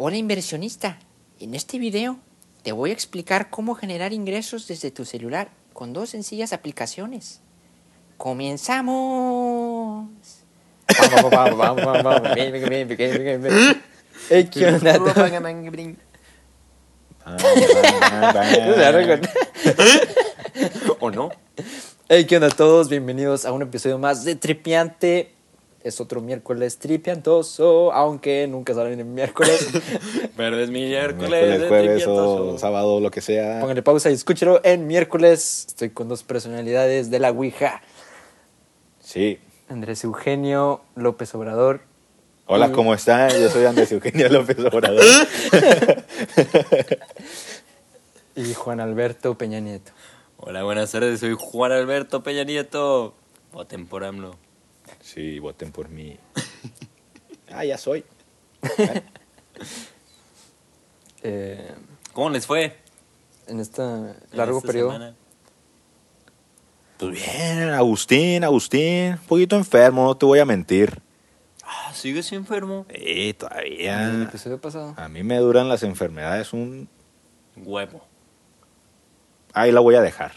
Hola inversionista, en este video te voy a explicar cómo generar ingresos desde tu celular con dos sencillas aplicaciones. ¡Comenzamos! Ey, ¿qué onda? ¿O no? Hey, ¿qué onda a todos? Bienvenidos a un episodio más de Tripiante. Es otro miércoles tripiantoso, aunque nunca salen en miércoles. Pero es miércoles, Miércoles, de jueves tripiantoso. o sábado, lo que sea. Pónganle pausa y escúchelo en miércoles. Estoy con dos personalidades de la Ouija. Sí. Andrés Eugenio López Obrador. Hola, Y- ¿cómo están? Yo soy Andrés Eugenio López Obrador. y Juan Alberto Peña Nieto. Hola, buenas tardes, soy Juan Alberto Peña Nieto. Voten por AMLO. Sí, voten por mí. Ah, ya soy. Eh, ¿Cómo les fue? en este en largo esta periodo. semana? Pues bien, Agustín, Agustín. Un poquito enfermo, no te voy a mentir. Ah, ¿sigues enfermo? Sí, el todavía. episodio pasado. A mí me duran las enfermedades un... Huevo. Ahí la voy a dejar.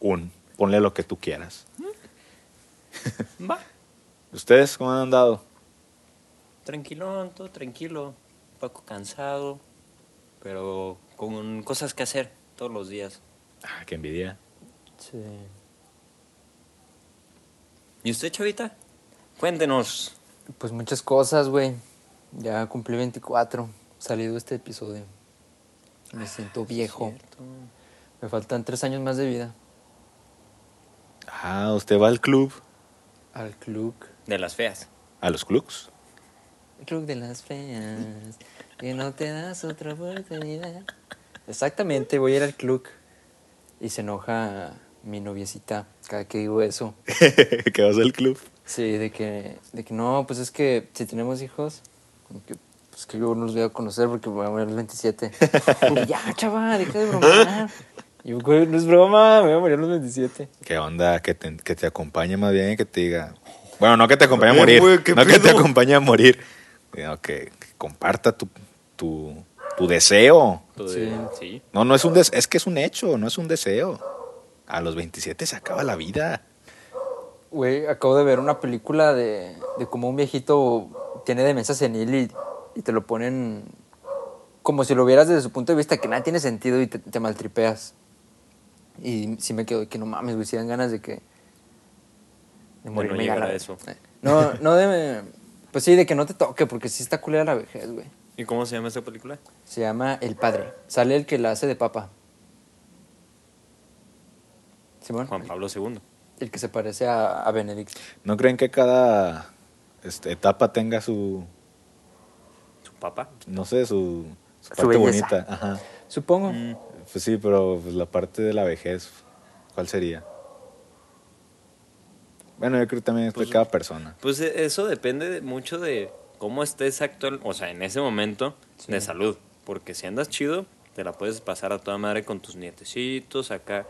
Un. Ponle lo que tú quieras. Va. ¿Ustedes cómo han andado? Tranquilón, todo tranquilo. Un poco cansado. Pero con cosas que hacer todos los días. Ah, qué envidia. Sí. ¿Y usted, chavita? Cuéntenos. Pues muchas cosas, güey. Ya cumplí 24. Salido este episodio. Me siento viejo. Me faltan tres años más de vida. Ah, ¿usted va al club? Al club. De las feas. ¿A los clubs? Club de las feas. Que no te das otra oportunidad. Exactamente, voy a ir al club. Y se enoja mi noviecita cada que digo eso. ¿Que vas al club? Sí, de que, de que no, pues es que si tenemos hijos, como que, pues que yo no los voy a conocer porque me voy a morir a los 27. Y ya, chava, deja de bromear. Y no es broma, me voy a morir a los 27. ¿Qué onda? Que te, que te acompañe más bien, que te diga. Bueno, no que te acompañe a morir. güey, ¿qué no que te acompañe a morir. Sino que, que comparta tu, tu, tu deseo. Sí. No, no es un des- es que es un hecho, no es un deseo. A los 27 se acaba la vida. Güey, acabo de ver una película de, de cómo un viejito tiene demencia senil y, y te lo ponen como si lo vieras desde su punto de vista, que nada tiene sentido y te, te maltripeas. Y sí me quedo de que no mames, güey, si dan ganas de que... De no ya llegar la- a eso. No, no de... Pues sí, de que no te toque, porque sí está culera la vejez, güey. ¿Y cómo se llama esta película? Se llama El Padre. Sale el que la hace de papa. Simón. Juan Pablo II. El que se parece a, a Benedict. ¿No creen que cada este, etapa tenga su, Su papá. no sé, su, su Su parte belleza. bonita? Ajá. Supongo. Mm, Pues sí, pero pues, la parte de la vejez, ¿cuál sería? Bueno, yo creo que también es Pues- de cada persona. Pues e- eso depende de- mucho de cómo estés actual, o sea, en ese momento Sí. de salud. Porque si andas chido, te la puedes pasar a toda madre con tus nietecitos acá.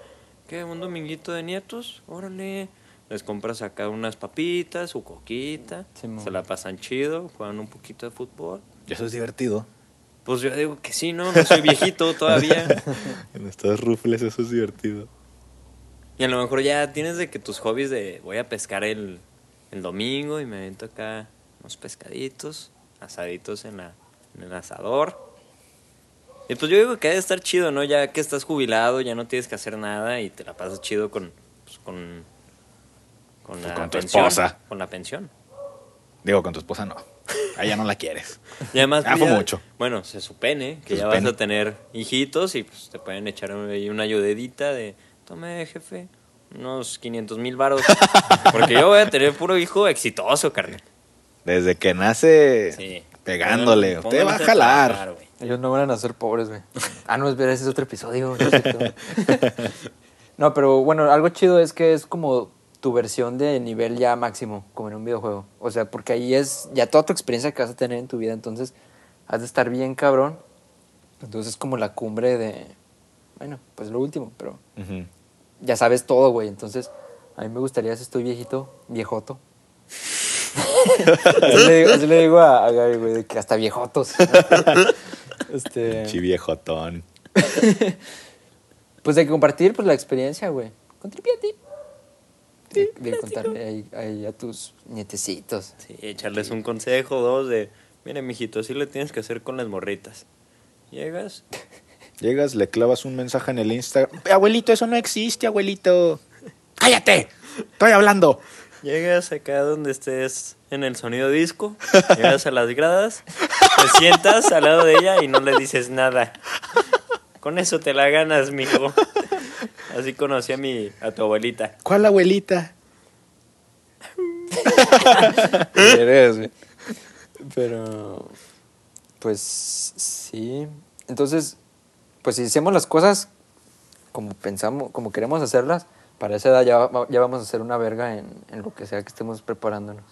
¿Qué? ¿Un dominguito de nietos? Órale. Les compras acá unas papitas, su coquita. Simón. se la pasan chido, juegan un poquito de fútbol. Y eso es divertido. Pues yo digo que sí, ¿no? No soy viejito todavía. En estos rufles eso es divertido. Y a lo mejor ya tienes de que tus hobbies de voy a pescar el, el domingo y me avento acá unos pescaditos, asaditos en, la, en el asador. Y pues yo digo que debe estar chido, ¿no? Ya que estás jubilado, ya no tienes que hacer nada y te la pasas chido con, pues, con, con la Con tu pensión. esposa. Con la pensión. Digo, con tu esposa no. A ella no la quieres. Y además, Ah, pues, fue ya- mucho. Bueno, se supone que Se ya supone. vas a tener hijitos y pues te pueden echar ahí una ayudedita de, tome jefe, unos 500 mil baros. Porque yo voy a tener puro hijo exitoso, carnal. Desde que nace Sí. pegándole. Usted va a jalar. trabajar. Ellos no van a nacer pobres, güey. Ah, no, espera, ese es otro episodio. no es pero bueno, algo chido es que es como tu versión de nivel ya máximo, como en un videojuego. O sea, porque ahí es ya toda tu experiencia que vas a tener en tu vida, entonces has de estar bien cabrón. Entonces es como la cumbre de, bueno, pues lo último, pero Ujú. Ya sabes todo, güey. Entonces a mí me gustaría, si estoy viejito, viejoto, Así le digo, así le digo a, a Gaby, güey, de que hasta viejotos. este, Chiviejotón. pues de que compartir pues, la experiencia, güey. Con Tripiati. De, de contarle ahí, ahí a tus nietecitos. Sí, echarles un consejo, dos, de, mire, mijito, así le tienes que hacer con las morritas. Llegas, Llegas, le clavas un mensaje en el Instagram. Abuelito, eso no existe, abuelito. ¡Cállate! Estoy hablando. llegas acá donde estés en el sonido disco, llegas a las gradas, te sientas al lado de ella y no le dices nada. Con eso te la ganas, mijo. Así conocí a mi, a tu abuelita. ¿Cuál abuelita? Pero, pues sí. Entonces, pues si hacemos las cosas como pensamos, como queremos hacerlas, para esa edad ya, va- ya vamos a hacer una verga en, en lo que sea que estemos preparándonos.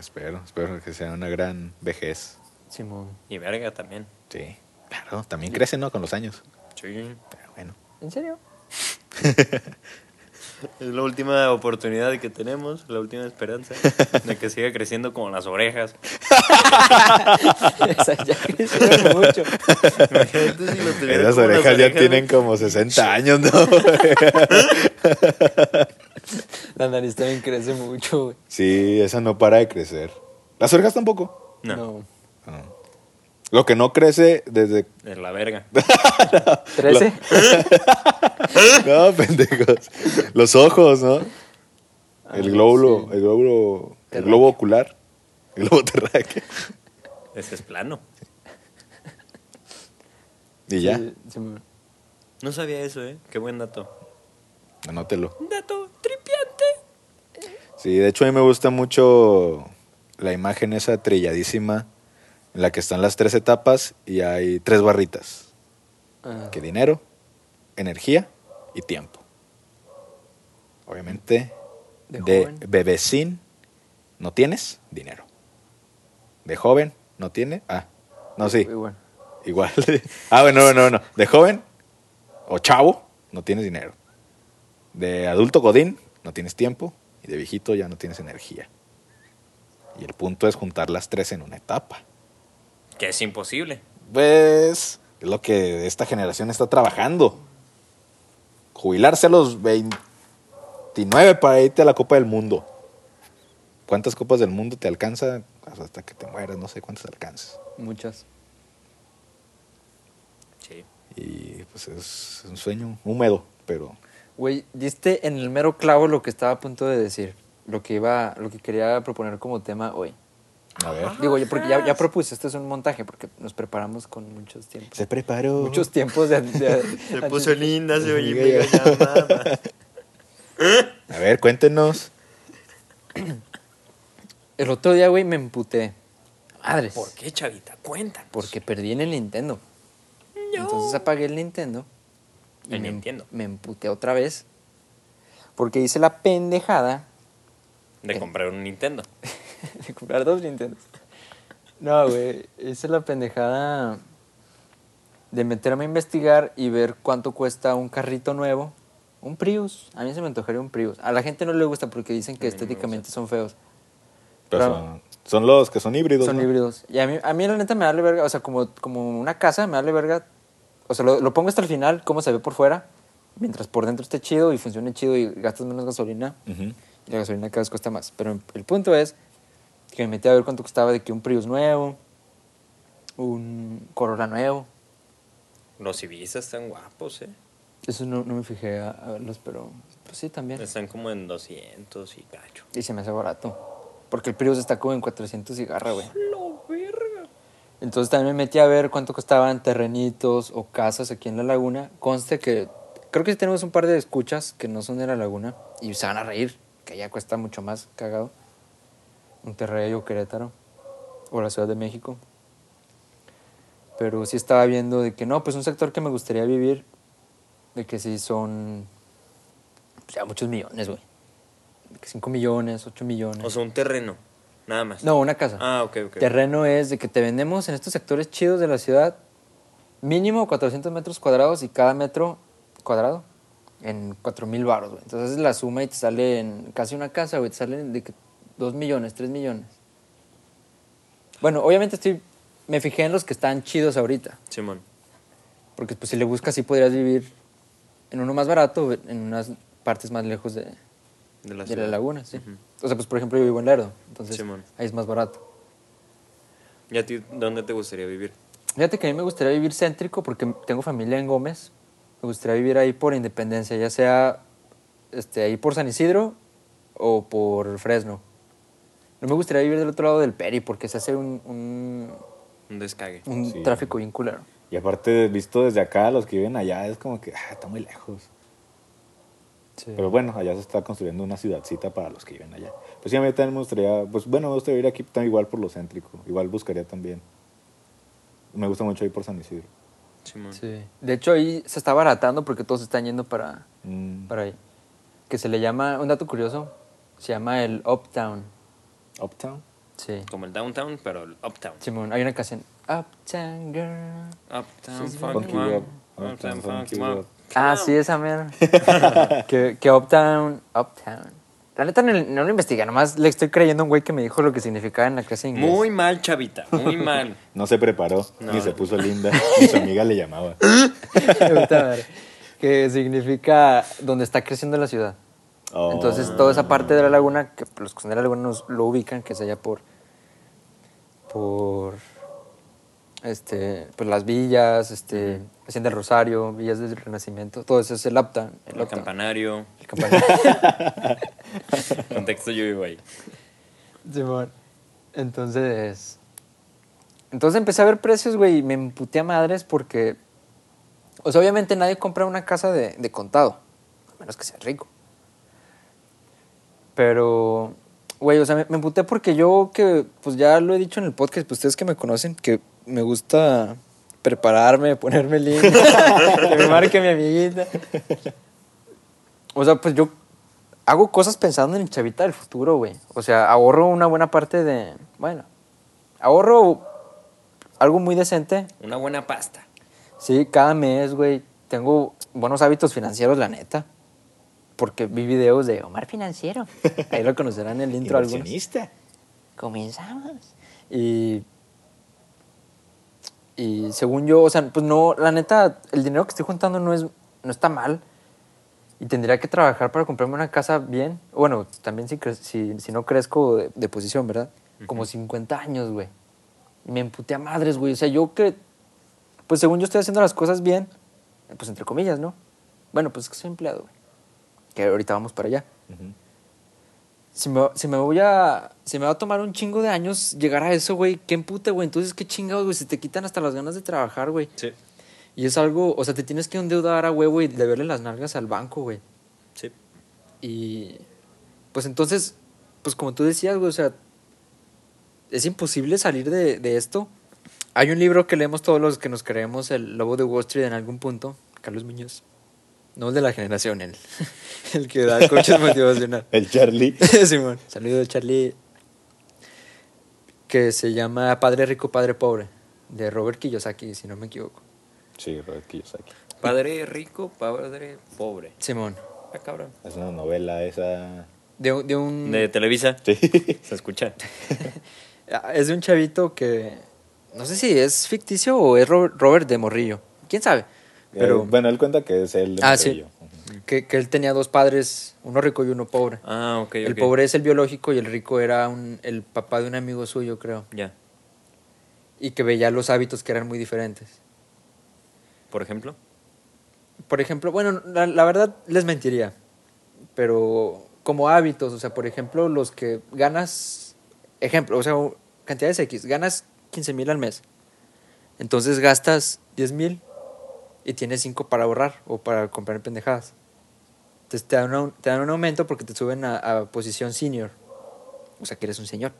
Espero, espero que sea una gran vejez. Simón. Y verga también. Sí, claro, también crece, ¿no? Con los años. Sí. Pero bueno. ¿En serio? Es la última oportunidad que tenemos, la última esperanza de que siga creciendo como las orejas. Esa ya crecieron mucho. Imagínate si lo tuviera Esas como las orejas ya orejas, tienen como 60 años, ¿no? La nariz también crece mucho, güey. sí, esa no para de crecer. Las orejas tampoco. No. Lo que no crece desde... es la verga. ¿Trece? No, pendejos. Los ojos, ¿no? Ah, El glóbulo, sí. el glóbulo, el globo ocular, el globo terráqueo. Ese es plano. Y ya, Sí. No sabía eso, ¿eh? Qué buen dato. anótelo. Dato tripiante. Sí, de hecho a mí me gusta mucho la imagen esa trilladísima en la que están las tres etapas y hay tres barritas. Ah, Que dinero, energía y tiempo. Obviamente, De de, bebecín no tienes dinero. De joven no tiene, ah, no sí, bueno. igual. ah, bueno, no, no, no. De joven o chavo no tienes dinero. De adulto godín no tienes tiempo y de viejito ya no tienes energía. Y el punto es juntar las tres en una etapa. Que es imposible. Pues es lo que esta generación está trabajando. Jubilarse a los 29 para irte a la Copa del Mundo. ¿Cuántas copas del mundo te alcanza? Hasta que te mueras, no sé cuántas alcanzas. Muchas. Sí. Y pues es un sueño húmedo, pero Güey, diste en el mero clavo lo que estaba a punto de decir. Lo que iba, lo que quería proponer como tema hoy. A ver. Digo, yo porque ya, ya propuse, esto es un montaje, porque nos preparamos con muchos tiempos. Se preparó. Muchos tiempos de... de- Se antes- puso linda, se oye mega ya. llamada. A ver, cuéntenos. El otro día, güey, me emputé. Madres. ¿Por qué, chavita? Cuéntanos. Porque perdí en el Nintendo. Entonces apagué el Nintendo. El me, Nintendo. Me emputé otra vez. Porque hice la pendejada De comprar un Nintendo. de comprar dos Nintendos. No, güey. Hice la pendejada de meterme a investigar y ver cuánto cuesta un carrito nuevo. Un Prius. A mí se me antojaría un Prius. A la gente no le gusta porque dicen que estéticamente son feos. Pero Pero- son, son los que son híbridos. Son ¿no? híbridos. Y a mí, a mí la neta me vale verga, o sea, como, como una casa me vale verga. O sea, lo, lo pongo hasta el final, cómo se ve por fuera, mientras por dentro esté chido y funcione chido y gastas menos gasolina. Y la gasolina cada vez cuesta más. Pero el punto es que me metí a ver cuánto costaba de que un Prius nuevo, un Corolla nuevo. Los Ibiza están guapos, ¿eh? Eso no, no me fijé a, a verlos, pero pues sí, también. Están como en 200 y cacho. Y se me hace barato. Porque el Prius está como en 400 y garra, güey. ¡Lo verga! Entonces también me metí a ver cuánto costaban terrenitos o casas aquí en la laguna. Conste que creo que tenemos un par de escuchas que no son de la laguna y se van a reír, que ya cuesta mucho más cagado. Monterrey o Querétaro o la Ciudad de México. Pero sí estaba viendo de que no, pues un sector que me gustaría vivir, de que sí son pues, ya muchos millones, güey. De que 5 millones, 8 millones. O sea, un terreno. Nada más. no, una casa. Ah, ok, ok. Terreno es de que te vendemos en estos sectores chidos de la ciudad mínimo 400 metros cuadrados y cada metro cuadrado en 4 mil baros, güey. Entonces haces la suma y te sale en casi una casa, güey. Te sale de que 2 millones, 3 millones. Bueno, obviamente estoy, me fijé en los que están chidos ahorita. Simón. Porque pues si le buscas, sí podrías vivir en uno más barato, en unas partes más lejos de, De la, de la ciudad. laguna, sí. O sea, pues por ejemplo yo vivo en Lerdo, entonces Simón. ahí es más barato. ¿Y a ti dónde te gustaría vivir? Fíjate que a mí me gustaría vivir céntrico porque tengo familia en Gómez. Me gustaría vivir ahí por Independencia, ya sea este, ahí por San Isidro o por Fresno. No me gustaría vivir del otro lado del Peri porque se hace un, un, Un descague. un Sí. tráfico bien culero. Y aparte, visto desde acá, los que viven allá, es como que ah, está muy lejos. Pero bueno, allá se está construyendo una ciudadcita para los que viven allá. Pues sí, a mí también me gustaría, pues bueno, me gustaría vivir aquí también igual por lo céntrico. Igual buscaría también. Me gusta mucho ir por San Isidro. Simón. Sí. De hecho, ahí se está baratando porque todos están yendo para, Mm, para ahí. Que se le llama, un dato curioso, se llama el Uptown. Uptown. Sí. Como el downtown, pero el uptown. Simón, hay una canción. Uptown Girl. Uptown, Sí, funky rock. Uptown, funky rock. Ah, sí, esa mera. que, que Uptown, Uptown. La neta no, no lo investigué, nomás le estoy creyendo a un güey que me dijo lo que significaba en la clase de inglés. Muy mal, chavita. Muy mal. No se preparó, No. ni se puso linda, ni su amiga le llamaba. Que significa donde está creciendo la ciudad. Oh. Entonces, toda esa parte de la laguna, que los que son de la laguna nos lo ubican, que es allá por. por. este. pues las villas, este. Hacienda del Rosario, villas del Renacimiento, todo eso es el Uptown. El, campanario. El campanario. Contexto, yo vivo ahí. Simón. Entonces. Entonces empecé a ver precios, güey, y me emputé a madres porque. O sea, obviamente nadie compra una casa de, de contado, a menos que sea rico. Pero, güey, o sea, me, me emputé porque yo que, pues ya lo he dicho en el podcast, pues ustedes que me conocen, que me gusta prepararme, ponerme lindo, que me marque mi amiguita. O sea, pues yo hago cosas pensando en el chavita del futuro, güey. O sea, ahorro una buena parte de. Bueno, ahorro algo muy decente. Una buena pasta. Sí, cada mes, güey. Tengo buenos hábitos financieros, la neta. Porque vi videos de Omar Financiero. Ahí lo conocerán en el intro. Inversionista. Comenzamos. Y. Y según yo, o sea, pues no, la neta, el dinero que estoy juntando no, es, no está mal. Y tendría que trabajar para comprarme una casa bien. Bueno, también si, si, si no crezco de, de posición, ¿verdad? Como 50 años, güey. Y me emputé a madres, güey. O sea, yo que. Pues según yo estoy haciendo las cosas bien, pues entre comillas, ¿no? Bueno, pues es que soy empleado, güey. Que ahorita vamos para allá Ujú. si me, si me voy a. Si me va a tomar un chingo de años llegar a eso, güey, qué empute, güey. Entonces, qué chingados, güey. Se te quitan hasta las ganas de trabajar, güey. Sí. Y es algo. O sea, te tienes que endeudar a huevo y deberle las nalgas al banco, güey. Sí. Y. Pues entonces, pues como tú decías, güey, o sea. Es imposible salir de, de esto. Hay un libro que leemos todos los que nos creemos el lobo de Wall Street en algún punto, Carlos Muñoz. No el de la generación, el, el que da coches motivacional. El Charlie. Simón. Saludo de Charlie. Que se llama Padre Rico, Padre Pobre. De Robert Kiyosaki, si no me equivoco. Sí, Robert Kiyosaki. Padre rico, padre pobre. Simón. Ah, cabrón. Es una novela esa. De, un- de un. De Televisa. Sí. Se escucha. Ah, Es de un chavito que. No sé si es ficticio o es Ro- Robert de Morrillo. ¿Quién sabe? Pero. Eh, bueno, él cuenta que es él Ah, sí. Que, que él tenía dos padres, uno rico y uno pobre. Ah, ok, El pobre es el biológico y el rico era un, el papá de un amigo suyo, creo. Ya. Y que veía los hábitos que eran muy diferentes. Por ejemplo. Por ejemplo, bueno, la, la verdad les mentiría, pero como hábitos, o sea, por ejemplo, los que ganas, ejemplo, o sea, cantidades X, ganas 15 mil al mes, entonces gastas 10 mil y tienes 5 para ahorrar o para comprar pendejadas. Entonces te dan, un, te dan un aumento porque te suben a, a posición senior, o sea, que eres un señor.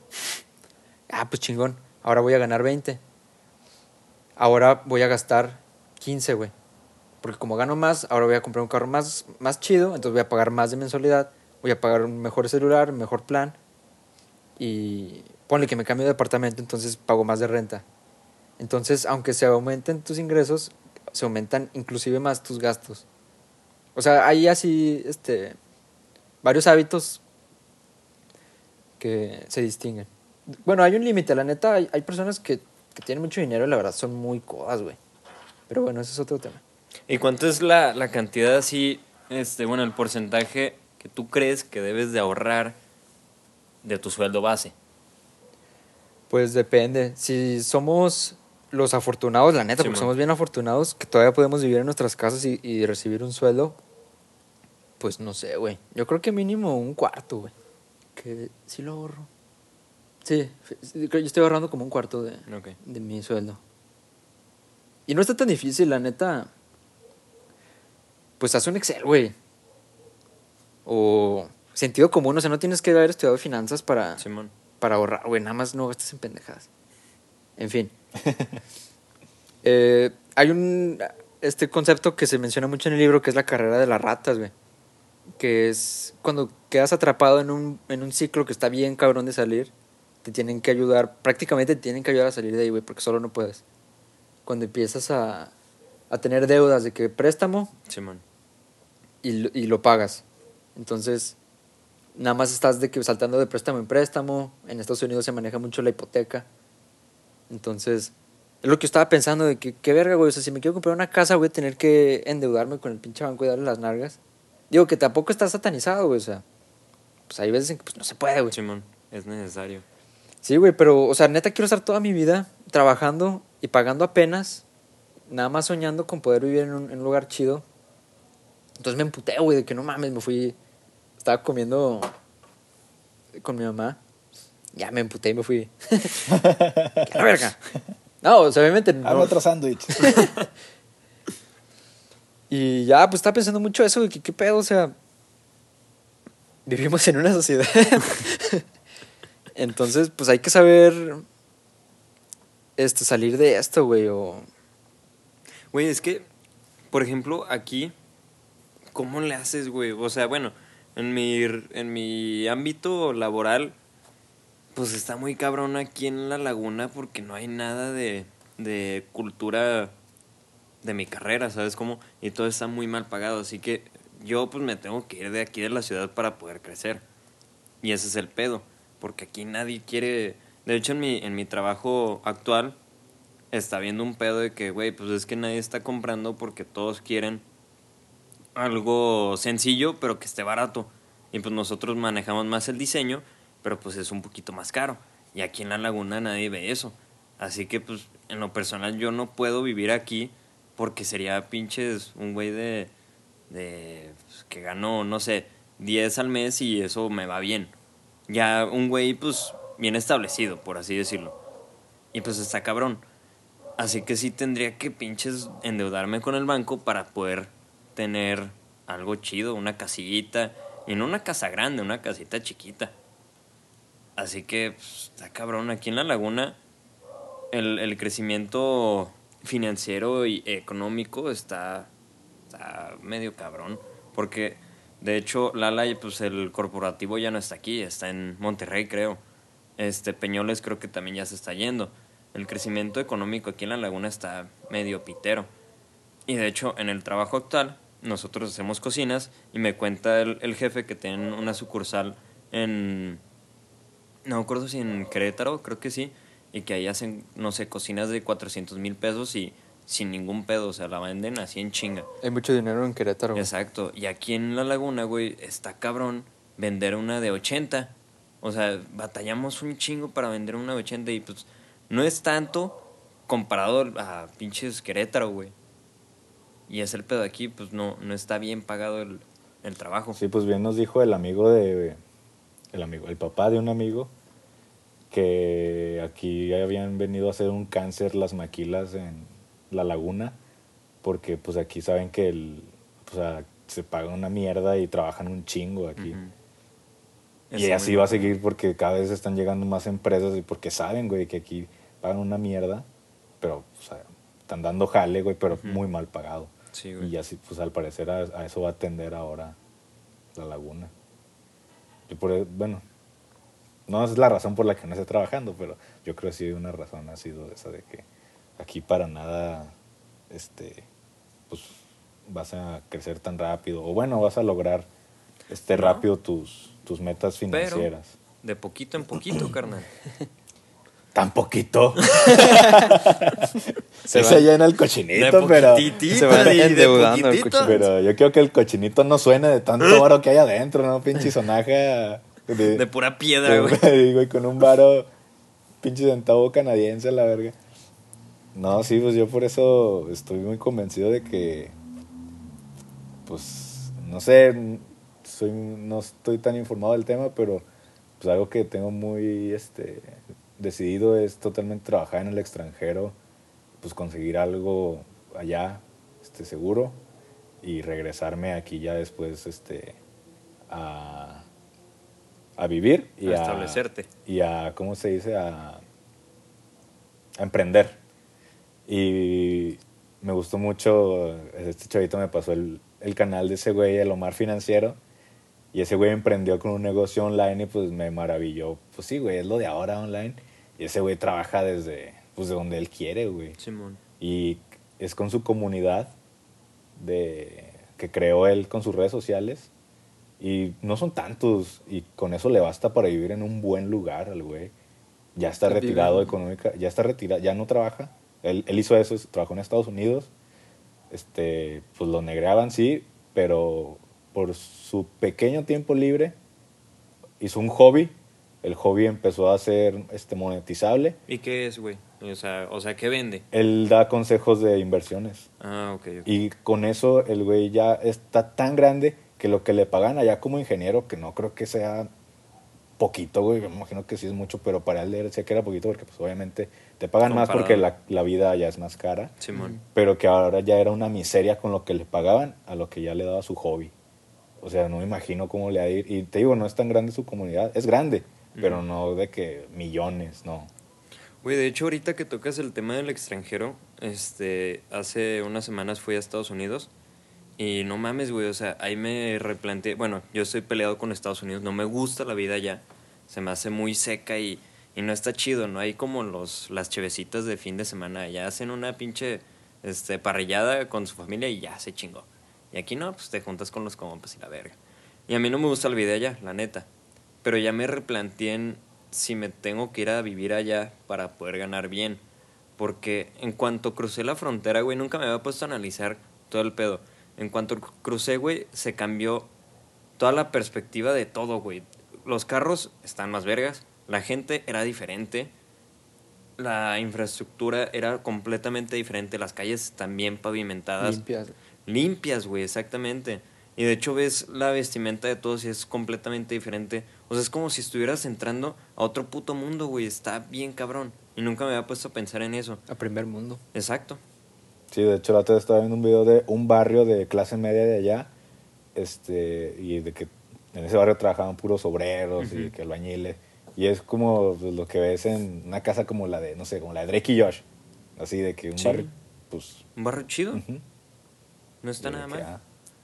Ah, pues chingón, ahora voy a ganar 20. Ahora voy a gastar 15, güey. Porque como gano más, ahora voy a comprar un carro más, más chido, entonces voy a pagar más de mensualidad, voy a pagar un mejor celular, un mejor plan. Y ponle que me cambio de departamento, entonces pago más de renta. Entonces, aunque se aumenten tus ingresos, se aumentan inclusive más tus gastos. O sea, hay así este, varios hábitos que se distinguen. Bueno, hay un límite, la neta, hay, hay personas que, que tienen mucho dinero y la verdad son muy codas, güey. Pero bueno, ese es otro tema. ¿Y cuánto es la, la cantidad así, este, bueno, el porcentaje que tú crees que debes de ahorrar de tu sueldo base? Pues depende. Si somos los afortunados, la neta, Sí, porque man. somos bien afortunados, que todavía podemos vivir en nuestras casas y, y recibir un sueldo, pues no sé, güey. Yo creo que mínimo un cuarto, güey. Que sí lo ahorro. Sí, yo estoy ahorrando como un cuarto de, de mi sueldo. Y no está tan difícil, la neta. Pues haz un Excel, güey. O sentido común, o sea, no tienes que haber estudiado finanzas para, para ahorrar, güey. Nada más no gastes en pendejadas. En fin. Eh, hay un este concepto que se menciona mucho en el libro que es la carrera de las ratas, güey. Que es cuando quedas atrapado en un, en un ciclo que está bien cabrón de salir, te tienen que ayudar, prácticamente te tienen que ayudar a salir de ahí, güey, porque solo no puedes. Cuando empiezas a, a tener deudas de que préstamo Simón. y, lo- y lo pagas. Entonces, nada más estás de que saltando de préstamo en préstamo. En Estados Unidos se maneja mucho la hipoteca. Entonces, es lo que estaba pensando de que, qué verga, güey. O sea, si me quiero comprar una casa, voy a tener que endeudarme con el pinche banco y darle las nargas. Digo que tampoco está satanizado, güey. O sea, pues hay veces en que pues, no se puede, güey. Simón. Es necesario. Sí, güey, pero, o sea, neta quiero estar toda mi vida trabajando y pagando apenas, nada más soñando con poder vivir en un, en un lugar chido. Entonces me emputé, güey, de que no mames, me fui, estaba comiendo con mi mamá. Ya me emputé y me fui. ¡Qué la verga! No, o sea, obviamente no. Hago otro sándwich. Y ya, pues estaba pensando mucho eso, de que qué pedo, o sea, vivimos en una sociedad. Entonces, pues hay que saber este, salir de esto, güey, o... Güey, es que, por ejemplo, aquí, ¿cómo le haces, güey? O sea, bueno, en mi, en mi ámbito laboral, pues está muy cabrón aquí en la laguna porque no hay nada de, de cultura de mi carrera, ¿sabes cómo? Y todo está muy mal pagado, así que yo pues me tengo que ir de aquí de la ciudad para poder crecer. Y ese es el pedo, porque aquí nadie quiere... De hecho, en mi, en mi trabajo actual está viendo un pedo de que, güey, pues es que nadie está comprando porque todos quieren algo sencillo, pero que esté barato. Y pues nosotros manejamos más el diseño, pero pues es un poquito más caro. Y aquí en la laguna nadie ve eso. Así que pues en lo personal yo no puedo vivir aquí porque sería pinches un güey de, de pues, que gano, no sé, 10 al mes y eso me va bien. Ya un güey pues bien establecido, por así decirlo. Y pues está cabrón. Así que sí tendría que pinches endeudarme con el banco para poder tener algo chido, una casillita. Y no una casa grande, una casita chiquita. Así que pues, está cabrón. Aquí en la laguna el, el crecimiento financiero y económico está, está medio cabrón. Porque de hecho Lala, pues el corporativo ya no está aquí, está en Monterrey creo. Este Peñoles creo que también ya se está yendo. El crecimiento económico aquí en la laguna está medio pitero. Y de hecho, en el trabajo actual, nosotros hacemos cocinas y me cuenta el, el jefe que tienen una sucursal en. No me acuerdo si en Querétaro, creo que sí. Y que ahí hacen, no sé, cocinas de 400 mil pesos y sin ningún pedo. O sea, la venden así en chinga. Hay mucho dinero en Querétaro. güey. Exacto. Y aquí en la laguna, güey, está cabrón vender una de 80. O sea, batallamos un chingo para vender una de 80 y pues no es tanto comparado a pinches Querétaro, güey. Y es el pedo aquí, pues no, no está bien pagado el, el trabajo. Sí, pues bien nos dijo el amigo de. El amigo, el papá de un amigo, que aquí habían venido a hacer un cáncer las maquilas en la laguna, porque pues aquí saben que el, o sea, se paga una mierda y trabajan un chingo aquí. Y así va a seguir porque cada vez están llegando más empresas y porque saben, güey, que aquí pagan una mierda, pero o sea, están dando jale, güey, pero muy mal pagado. Sí, güey. Y así, pues al parecer a, a eso va a tender ahora la laguna. Y por, e- bueno, no es la razón por la que no esté trabajando, pero yo creo que sí una razón ha sido esa de que aquí para nada, este, pues vas a crecer tan rápido, o bueno, vas a lograr este No. rápido tus, tus metas Pero, financieras. De poquito en poquito, carnal. Tan poquito. Se Se, llena el De cochinito, pero. se va endeudando el poquitito. Pero yo quiero que el cochinito no suene de tanto varo que hay adentro, ¿no? Pinche sonaje. De, De pura piedra, güey. Güey, con un varo. Pinche centavo canadiense, a la verga. No, sí, pues yo por eso estoy muy convencido de que. Pues. No sé. Soy, no estoy tan informado del tema, pero. Pues algo que tengo muy. Este. Decidido es totalmente trabajar en el extranjero. Pues conseguir algo allá. Este, seguro. Y regresarme aquí ya después. Este. A. A vivir. Y A establecerte. y a, ¿cómo se dice? A, a emprender. Y me gustó mucho, este chavito me pasó el, el canal de ese güey, el Omar Financiero, y ese güey emprendió con un negocio online y pues me maravilló. Pues sí, güey, es lo de ahora online. Y ese güey trabaja desde, pues de donde él quiere, güey. Simón. Y es con su comunidad de, que creó él con sus redes sociales. Y no son tantos. Y con eso le basta para vivir en un buen lugar al güey. Ya está retirado económica, ya está retirado, ya no trabaja. Él, él hizo eso, trabajó en Estados Unidos. Este, pues lo negreaban, sí, pero por su pequeño tiempo libre hizo un hobby. El hobby empezó a ser este, monetizable. ¿Y qué es, güey? O sea, o sea, ¿qué vende? Él da consejos de inversiones. Ah, ok, ok. Y con eso el güey ya está tan grande que lo que le pagan allá como ingeniero, que no creo que sea poquito, güey, me imagino que sí es mucho, pero para él decía que era poquito porque pues obviamente te pagan más Comparado. porque la, la vida ya es más cara, Simón. pero que ahora ya era una miseria con lo que le pagaban a lo que ya le daba su hobby. O sea, no me imagino cómo le ha ir. Y te digo, no es tan grande su comunidad, es grande, pero no de que millones, no. Güey, de hecho, ahorita que tocas el tema del extranjero, este, hace unas semanas fui a Estados Unidos y no mames, güey, o sea, ahí me replanteé, bueno, yo estoy peleado con Estados Unidos, no me gusta la vida allá, se me hace muy seca y, y no está chido, no hay como los, las chevecitas de fin de semana, allá hacen una pinche este, parrillada con su familia y ya se chingó. Y aquí no, pues te juntas con los compas y la verga. Y a mí no me gusta la vida allá, la neta. Pero ya me replanteé en si me tengo que ir a vivir allá para poder ganar bien. Porque en cuanto crucé la frontera, güey, nunca me había puesto a analizar todo el pedo. En cuanto cru- crucé, güey, se cambió toda la perspectiva de todo, güey. Los carros están más vergas, la gente era diferente, la infraestructura era completamente diferente, las calles también pavimentadas Limpias. Limpias, güey, exactamente. Y de hecho ves la vestimenta de todos y es completamente diferente. O sea, es como si estuvieras entrando a otro puto mundo, güey. Está bien cabrón. Y nunca me había puesto a pensar en eso. A primer mundo. Exacto. Sí, de hecho, la otra vez estaba viendo un video de un barrio de clase media de allá, este, y de que en ese barrio trabajaban puros obreros y que albañiles. Y es como pues, lo que ves en una casa como la de, no sé, como la de Drake y Josh. Así de que un Sí. barrio, pues... Un barrio chido. ujú, No está nada mal. ah,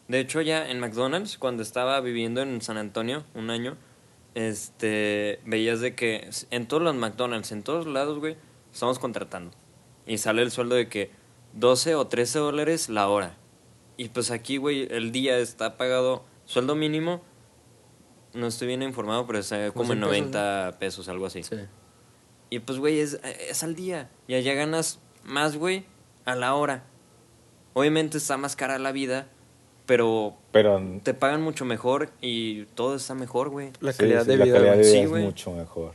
De hecho, ya en McDonald's, cuando estaba viviendo en San Antonio un año, este, veías de que en todos los McDonald's, en todos lados, güey, estamos contratando. Y sale el sueldo de que 12 o 13 dólares la hora. Y pues aquí, güey, el día está pagado sueldo mínimo. No estoy bien informado, pero está Como en 100 pesos, 90 pesos, algo así. Sí. Y pues, güey, es, es al día. Y allá ganas más, güey, a la hora. Obviamente está más cara la vida, pero Pero te pagan mucho mejor y todo está mejor, güey. La sí, calidad sí, de la vida. calidad de güey. vida Sí, es güey. mucho mejor.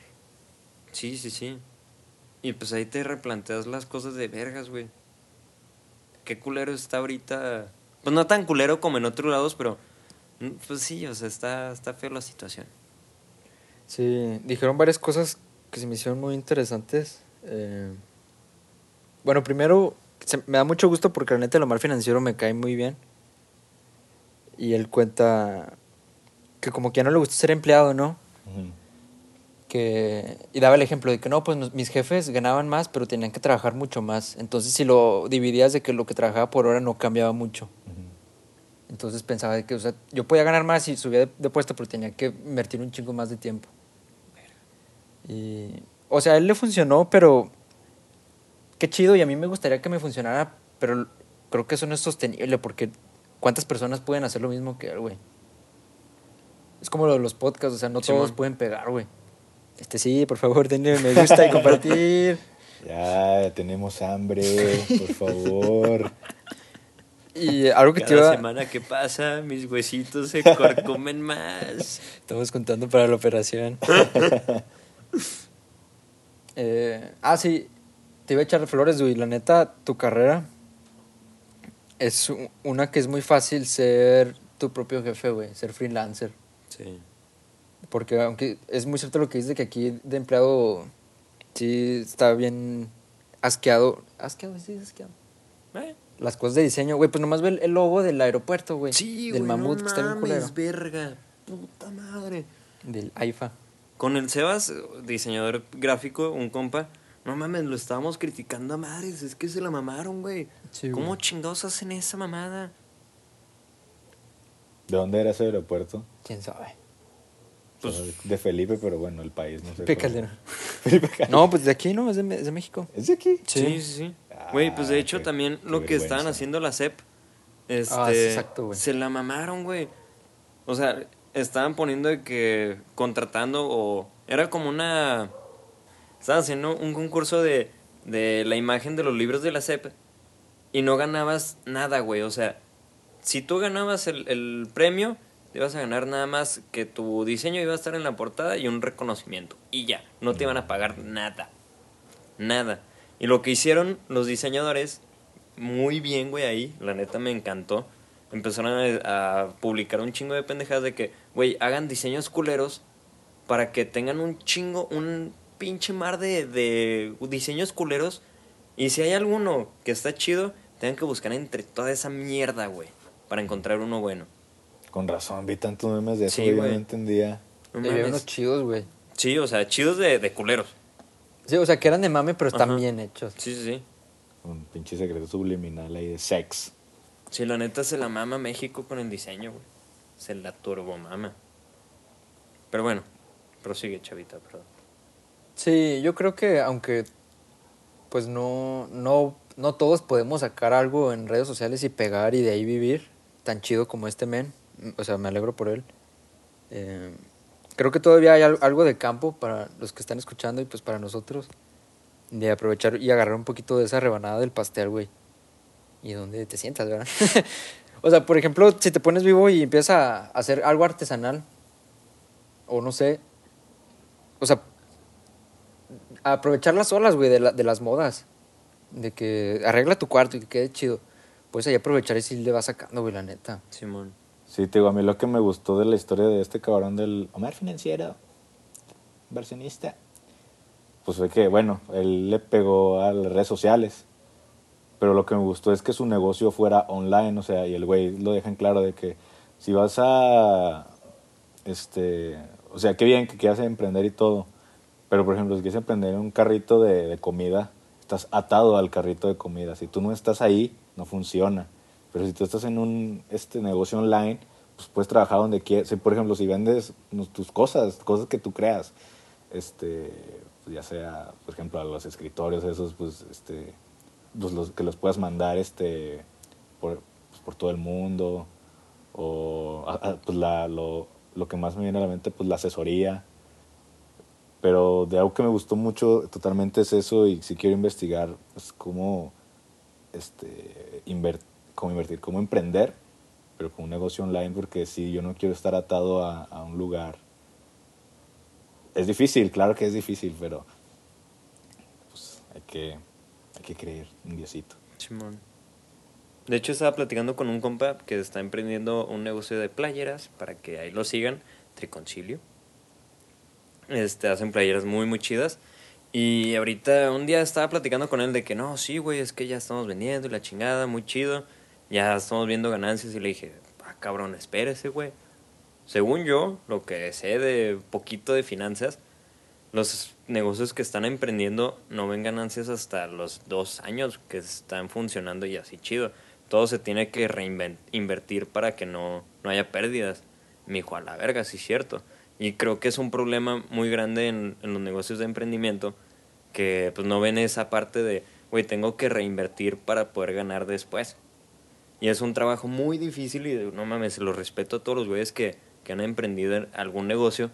Sí, sí, sí. Y pues ahí te replanteas las cosas de vergas, güey. Qué culero está ahorita. Pues no tan culero como en otros lados, pero. mm, Pues sí, o sea, está, está feo la situación. Sí, dijeron varias cosas que se me hicieron muy interesantes. Eh, bueno, primero, se- me da mucho gusto porque la neta el Omar Financiero me cae muy bien. Y él cuenta que como que ya no le gusta ser empleado, ¿no? Que y daba el ejemplo de que no, pues mis jefes ganaban más, pero tenían que trabajar mucho más. Entonces, si lo dividías de que lo que trabajaba por hora no cambiaba mucho. Entonces pensaba de que, o sea, yo podía ganar más y subía de, de puesto, pero tenía que invertir un chingo más de tiempo. Y, o sea, a él le funcionó, pero qué chido y a mí me gustaría que me funcionara, pero creo que eso no es sostenible porque ¿cuántas personas pueden hacer lo mismo que él, güey? Es como lo de los podcasts, o sea, no todos pueden pegar, güey. Este sí, por favor, denle me gusta y compartir. Ya tenemos hambre, por favor. Y algo que te Cada iba... semana que pasa, mis huesitos se corcomen más. Estamos contando para la operación. Eh, ah, sí. Te iba a echar flores, güey. La neta, tu carrera es una que es muy fácil ser tu propio jefe, güey. Ser freelancer. Sí. Porque aunque es muy cierto lo que dices de que aquí de empleado sí está bien asqueado. ¿Asqueado? Sí, asqueado. Eh, Las cosas de diseño, güey. Pues nomás ve el, logo del aeropuerto, güey. Sí, Del güey, mamut no que está bien culero. verga. Puta madre. Del AIFA. Con el Sebas, diseñador gráfico, un compa, no mames, lo estábamos criticando a madres, es que se la mamaron, güey. Sí, ¿Cómo güey. chingados hacen esa mamada? ¿De dónde era ese aeropuerto? ¿Quién sabe? Pues- de Felipe, pero bueno, el país, no sé. Felipe. Calderón. Felipe Calderón. No, pues de aquí no, es de, Me- es de México. ¿Es de aquí? Sí, sí, sí. Ah, Güey, pues de hecho qué- también qué lo que estaban haciendo la CEP, este, Ah, sí, exacto, güey. se la mamaron, güey. O sea, estaban poniendo de que contratando o era como una estaban haciendo un concurso de de la imagen de los libros de la CEP y no ganabas nada, güey. O sea, si tú ganabas el, el premio, te ibas a ganar nada más que tu diseño iba a estar en la portada y un reconocimiento. Y ya, no te iban a pagar nada. Nada. Y lo que hicieron los diseñadores, muy bien, güey, ahí, la neta me encantó. Empezaron a, a publicar un chingo de pendejadas de que, güey, hagan diseños culeros para que tengan un chingo, un pinche mar de, de diseños culeros. Y si hay alguno que está chido, tengan que buscar entre toda esa mierda, güey, para encontrar uno bueno. Con razón, vi tantos memes de eso, Sí, güey, yo no entendía. No había unos chidos, güey. Sí, o sea, chidos de, de culeros. Sí, o sea, que eran de mame, pero están Ajá. bien hechos. Sí, sí, sí. Un pinche secreto subliminal ahí de sex. Sí, la neta se la mama México con el diseño, güey. Se la turbo mama. Pero bueno, prosigue, chavita, perdón. Sí, yo creo que aunque pues no, no, no todos podemos sacar algo en redes sociales y pegar y de ahí vivir, tan chido como este men, o sea, me alegro por él. Eh, creo que todavía hay al- algo de campo para los que están escuchando y pues para nosotros, de aprovechar y agarrar un poquito de esa rebanada del pastel, güey. Y donde te sientas, ¿verdad? o sea, por ejemplo, si te pones vivo y empiezas a hacer algo artesanal, o no sé, o sea, aprovechar las olas, güey, de, la- de las modas. De que arregla tu cuarto y que quede chido. Pues ahí aprovechar y si le vas sacando, güey, la neta. Simón. Sí, te digo, a mí lo que me gustó de la historia de este cabrón del Omar Financiero, inversionista, pues fue que, bueno, él le pegó a las redes sociales, pero lo que me gustó es que su negocio fuera online, o sea, y el güey lo deja en claro de que si vas a, este, o sea, qué bien que quieras emprender y todo, pero por ejemplo, si quieres emprender un carrito de, de comida, estás atado al carrito de comida, si tú no estás ahí, no funciona. Pero si tú estás en un este negocio online, pues puedes trabajar donde quieras. Si, por ejemplo, si vendes tus cosas, cosas que tú creas, este, pues ya sea, por ejemplo, a los escritorios esos, pues, este, pues los, que los puedas mandar, este, por, pues, por todo el mundo, o a- a- pues la, lo, lo que más me viene a la mente, pues la asesoría. Pero de algo que me gustó mucho totalmente es eso y si quiero investigar, pues cómo este, cómo invertir, cómo emprender, pero con un negocio online, porque si yo no quiero estar atado a, un lugar. Es difícil, claro que es difícil, pero pues, hay, que, hay que creer un diosito. Simón. De hecho, estaba platicando con un compa que está emprendiendo un negocio de playeras para que ahí lo sigan, Triconcilio. Este, hacen playeras muy, muy chidas. Y ahorita un día estaba platicando con él de que no, sí, güey, es que ya estamos vendiendo la chingada, muy chido. Ya estamos viendo ganancias y le dije, ah, cabrón, espérese, güey. Según yo, lo que sé de poquito de finanzas, los negocios que están emprendiendo no ven ganancias hasta los dos años que están funcionando y así chido. Todo se tiene que reinvertir para que no, no haya pérdidas. Me dijo, a la verga, sí es cierto. Y creo que es un problema muy grande en, en los negocios de emprendimiento que pues no ven esa parte de, güey, tengo que reinvertir para poder ganar después. Y es un trabajo muy difícil y no mames, lo respeto a todos los güeyes que, que han emprendido en algún negocio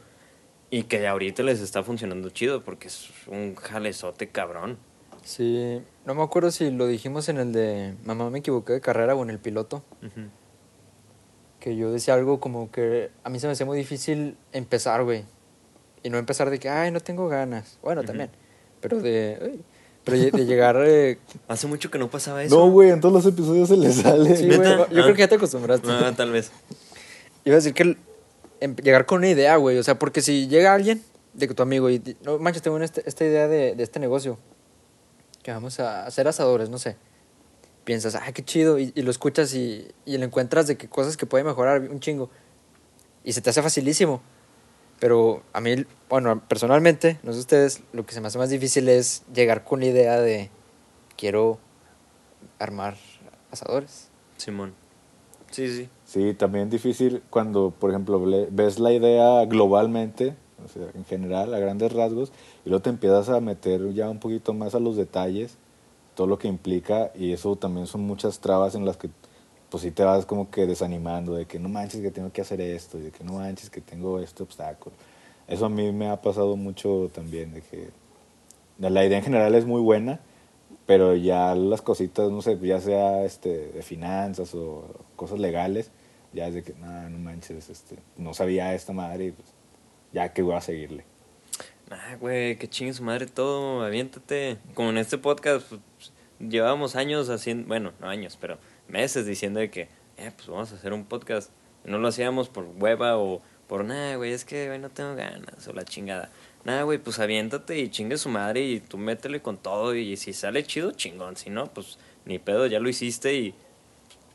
Y que ahorita les está funcionando chido porque es un jalezote cabrón. Sí, no me acuerdo si lo dijimos en el de Mamá me equivoqué de carrera o en el piloto. Ujú. Que yo decía algo como que a mí se me hacía muy difícil empezar, güey. Y no empezar de que, ay, no tengo ganas. Bueno, también. Pero de, ay, pero de llegar... eh, Hace mucho que no pasaba eso. No, güey, en todos los episodios se le sale. sí, güey, yo Ah. creo que ya te acostumbraste. Ah, tal vez. Iba a decir que el- em- llegar con una idea, güey. O sea, porque si llega alguien, de que tu amigo, y no manches, tengo este- esta idea de, de este negocio, que vamos a hacer asadores, no sé. Piensas, ah, qué chido, y, y lo escuchas y, y le encuentras de que cosas que puede mejorar un chingo. Y se te hace facilísimo. Pero a mí, bueno, personalmente, no sé ustedes, lo que se me hace más difícil es llegar con la idea de quiero armar asadores. Simón. Sí, sí. Sí, también difícil cuando, por ejemplo, ves la idea globalmente, o sea, en general, a grandes rasgos, y luego te empiezas a meter ya un poquito más a los detalles, todo lo que implica, y eso también son muchas trabas en las que, pues sí te vas como que desanimando, de que no manches que tengo que hacer esto, y de que no manches que tengo este obstáculo. Eso a mí me ha pasado mucho también, de que la idea en general es muy buena, pero ya las cositas, no sé, ya sea este, de finanzas o cosas legales, ya es de que, no, manches, este, no sabía esta madre y pues ya que voy a seguirle. Ah, güey, que chingue su madre todo, aviéntate. Como en este podcast, pues, llevábamos años haciendo, bueno, no años, pero meses diciendo de que, eh, pues vamos a hacer un podcast. No lo hacíamos por hueva o por nada, güey, es que hoy no tengo ganas o la chingada. Nada, güey, pues aviéntate y chingue su madre y tú métele con todo y si sale chido, chingón. Si no, pues ni pedo, ya lo hiciste y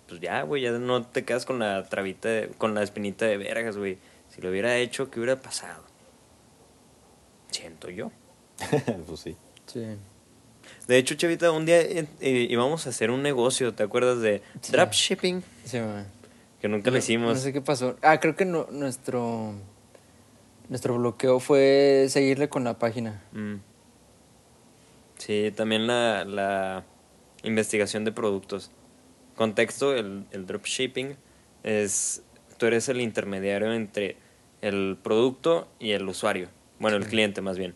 pues ya, güey, ya no te quedas con la trabita, de- con la espinita de vergas, güey. Si lo hubiera hecho, ¿qué hubiera pasado? Siento yo. pues sí. Sí. De hecho, Chavita, un día eh, eh, íbamos a hacer un negocio, ¿te acuerdas de Sí. dropshipping? Sí, güey. Que nunca lo hicimos. No sé qué pasó. Ah, creo que no, nuestro nuestro bloqueo fue seguirle con la página. Mm. Sí, también la, la investigación de productos. Contexto, el, el dropshipping es, tú eres el intermediario entre el producto y el usuario. Bueno, el cliente más bien.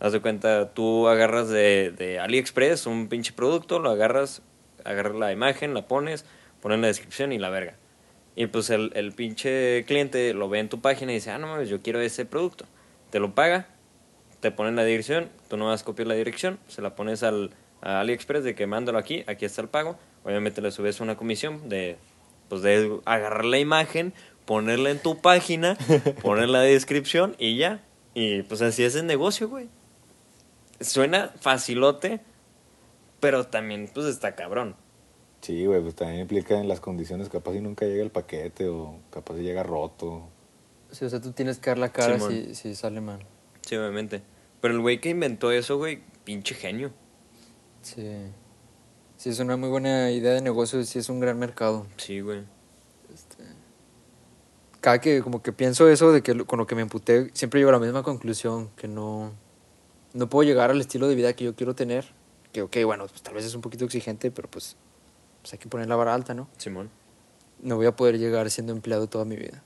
Haz de cuenta, tú agarras de, de AliExpress un pinche producto, lo agarras, agarras la imagen, la pones, pones la descripción y la verga. Y pues el, el pinche cliente lo ve en tu página y dice, ah, no mames, yo quiero ese producto. Te lo paga, te ponen la dirección, tú no vas a copiar la dirección, se la pones al a AliExpress de que mándalo aquí, aquí está el pago. Obviamente le subes una comisión de pues de agarrar la imagen, ponerla en tu página, poner la descripción y ya. Y pues así es el negocio, güey. Suena facilote, pero también pues está cabrón. Sí, güey, pues también implica en las condiciones, capaz si nunca llega el paquete o capaz si llega roto. Sí, o sea, tú tienes que dar la cara Simón. si, si sale mal. Sí, obviamente. Pero el güey que inventó eso, güey, pinche genio. Sí. Sí, es una muy buena idea de negocio, sí es un gran mercado. Sí, güey. Cada que como que pienso eso de que con lo que me emputé, siempre llego a la misma conclusión, que no, no puedo llegar al estilo de vida que yo quiero tener. Que, ok, bueno, pues tal vez es un poquito exigente, pero pues, pues hay que poner la vara alta, ¿no? Simón. no voy a poder llegar siendo empleado toda mi vida.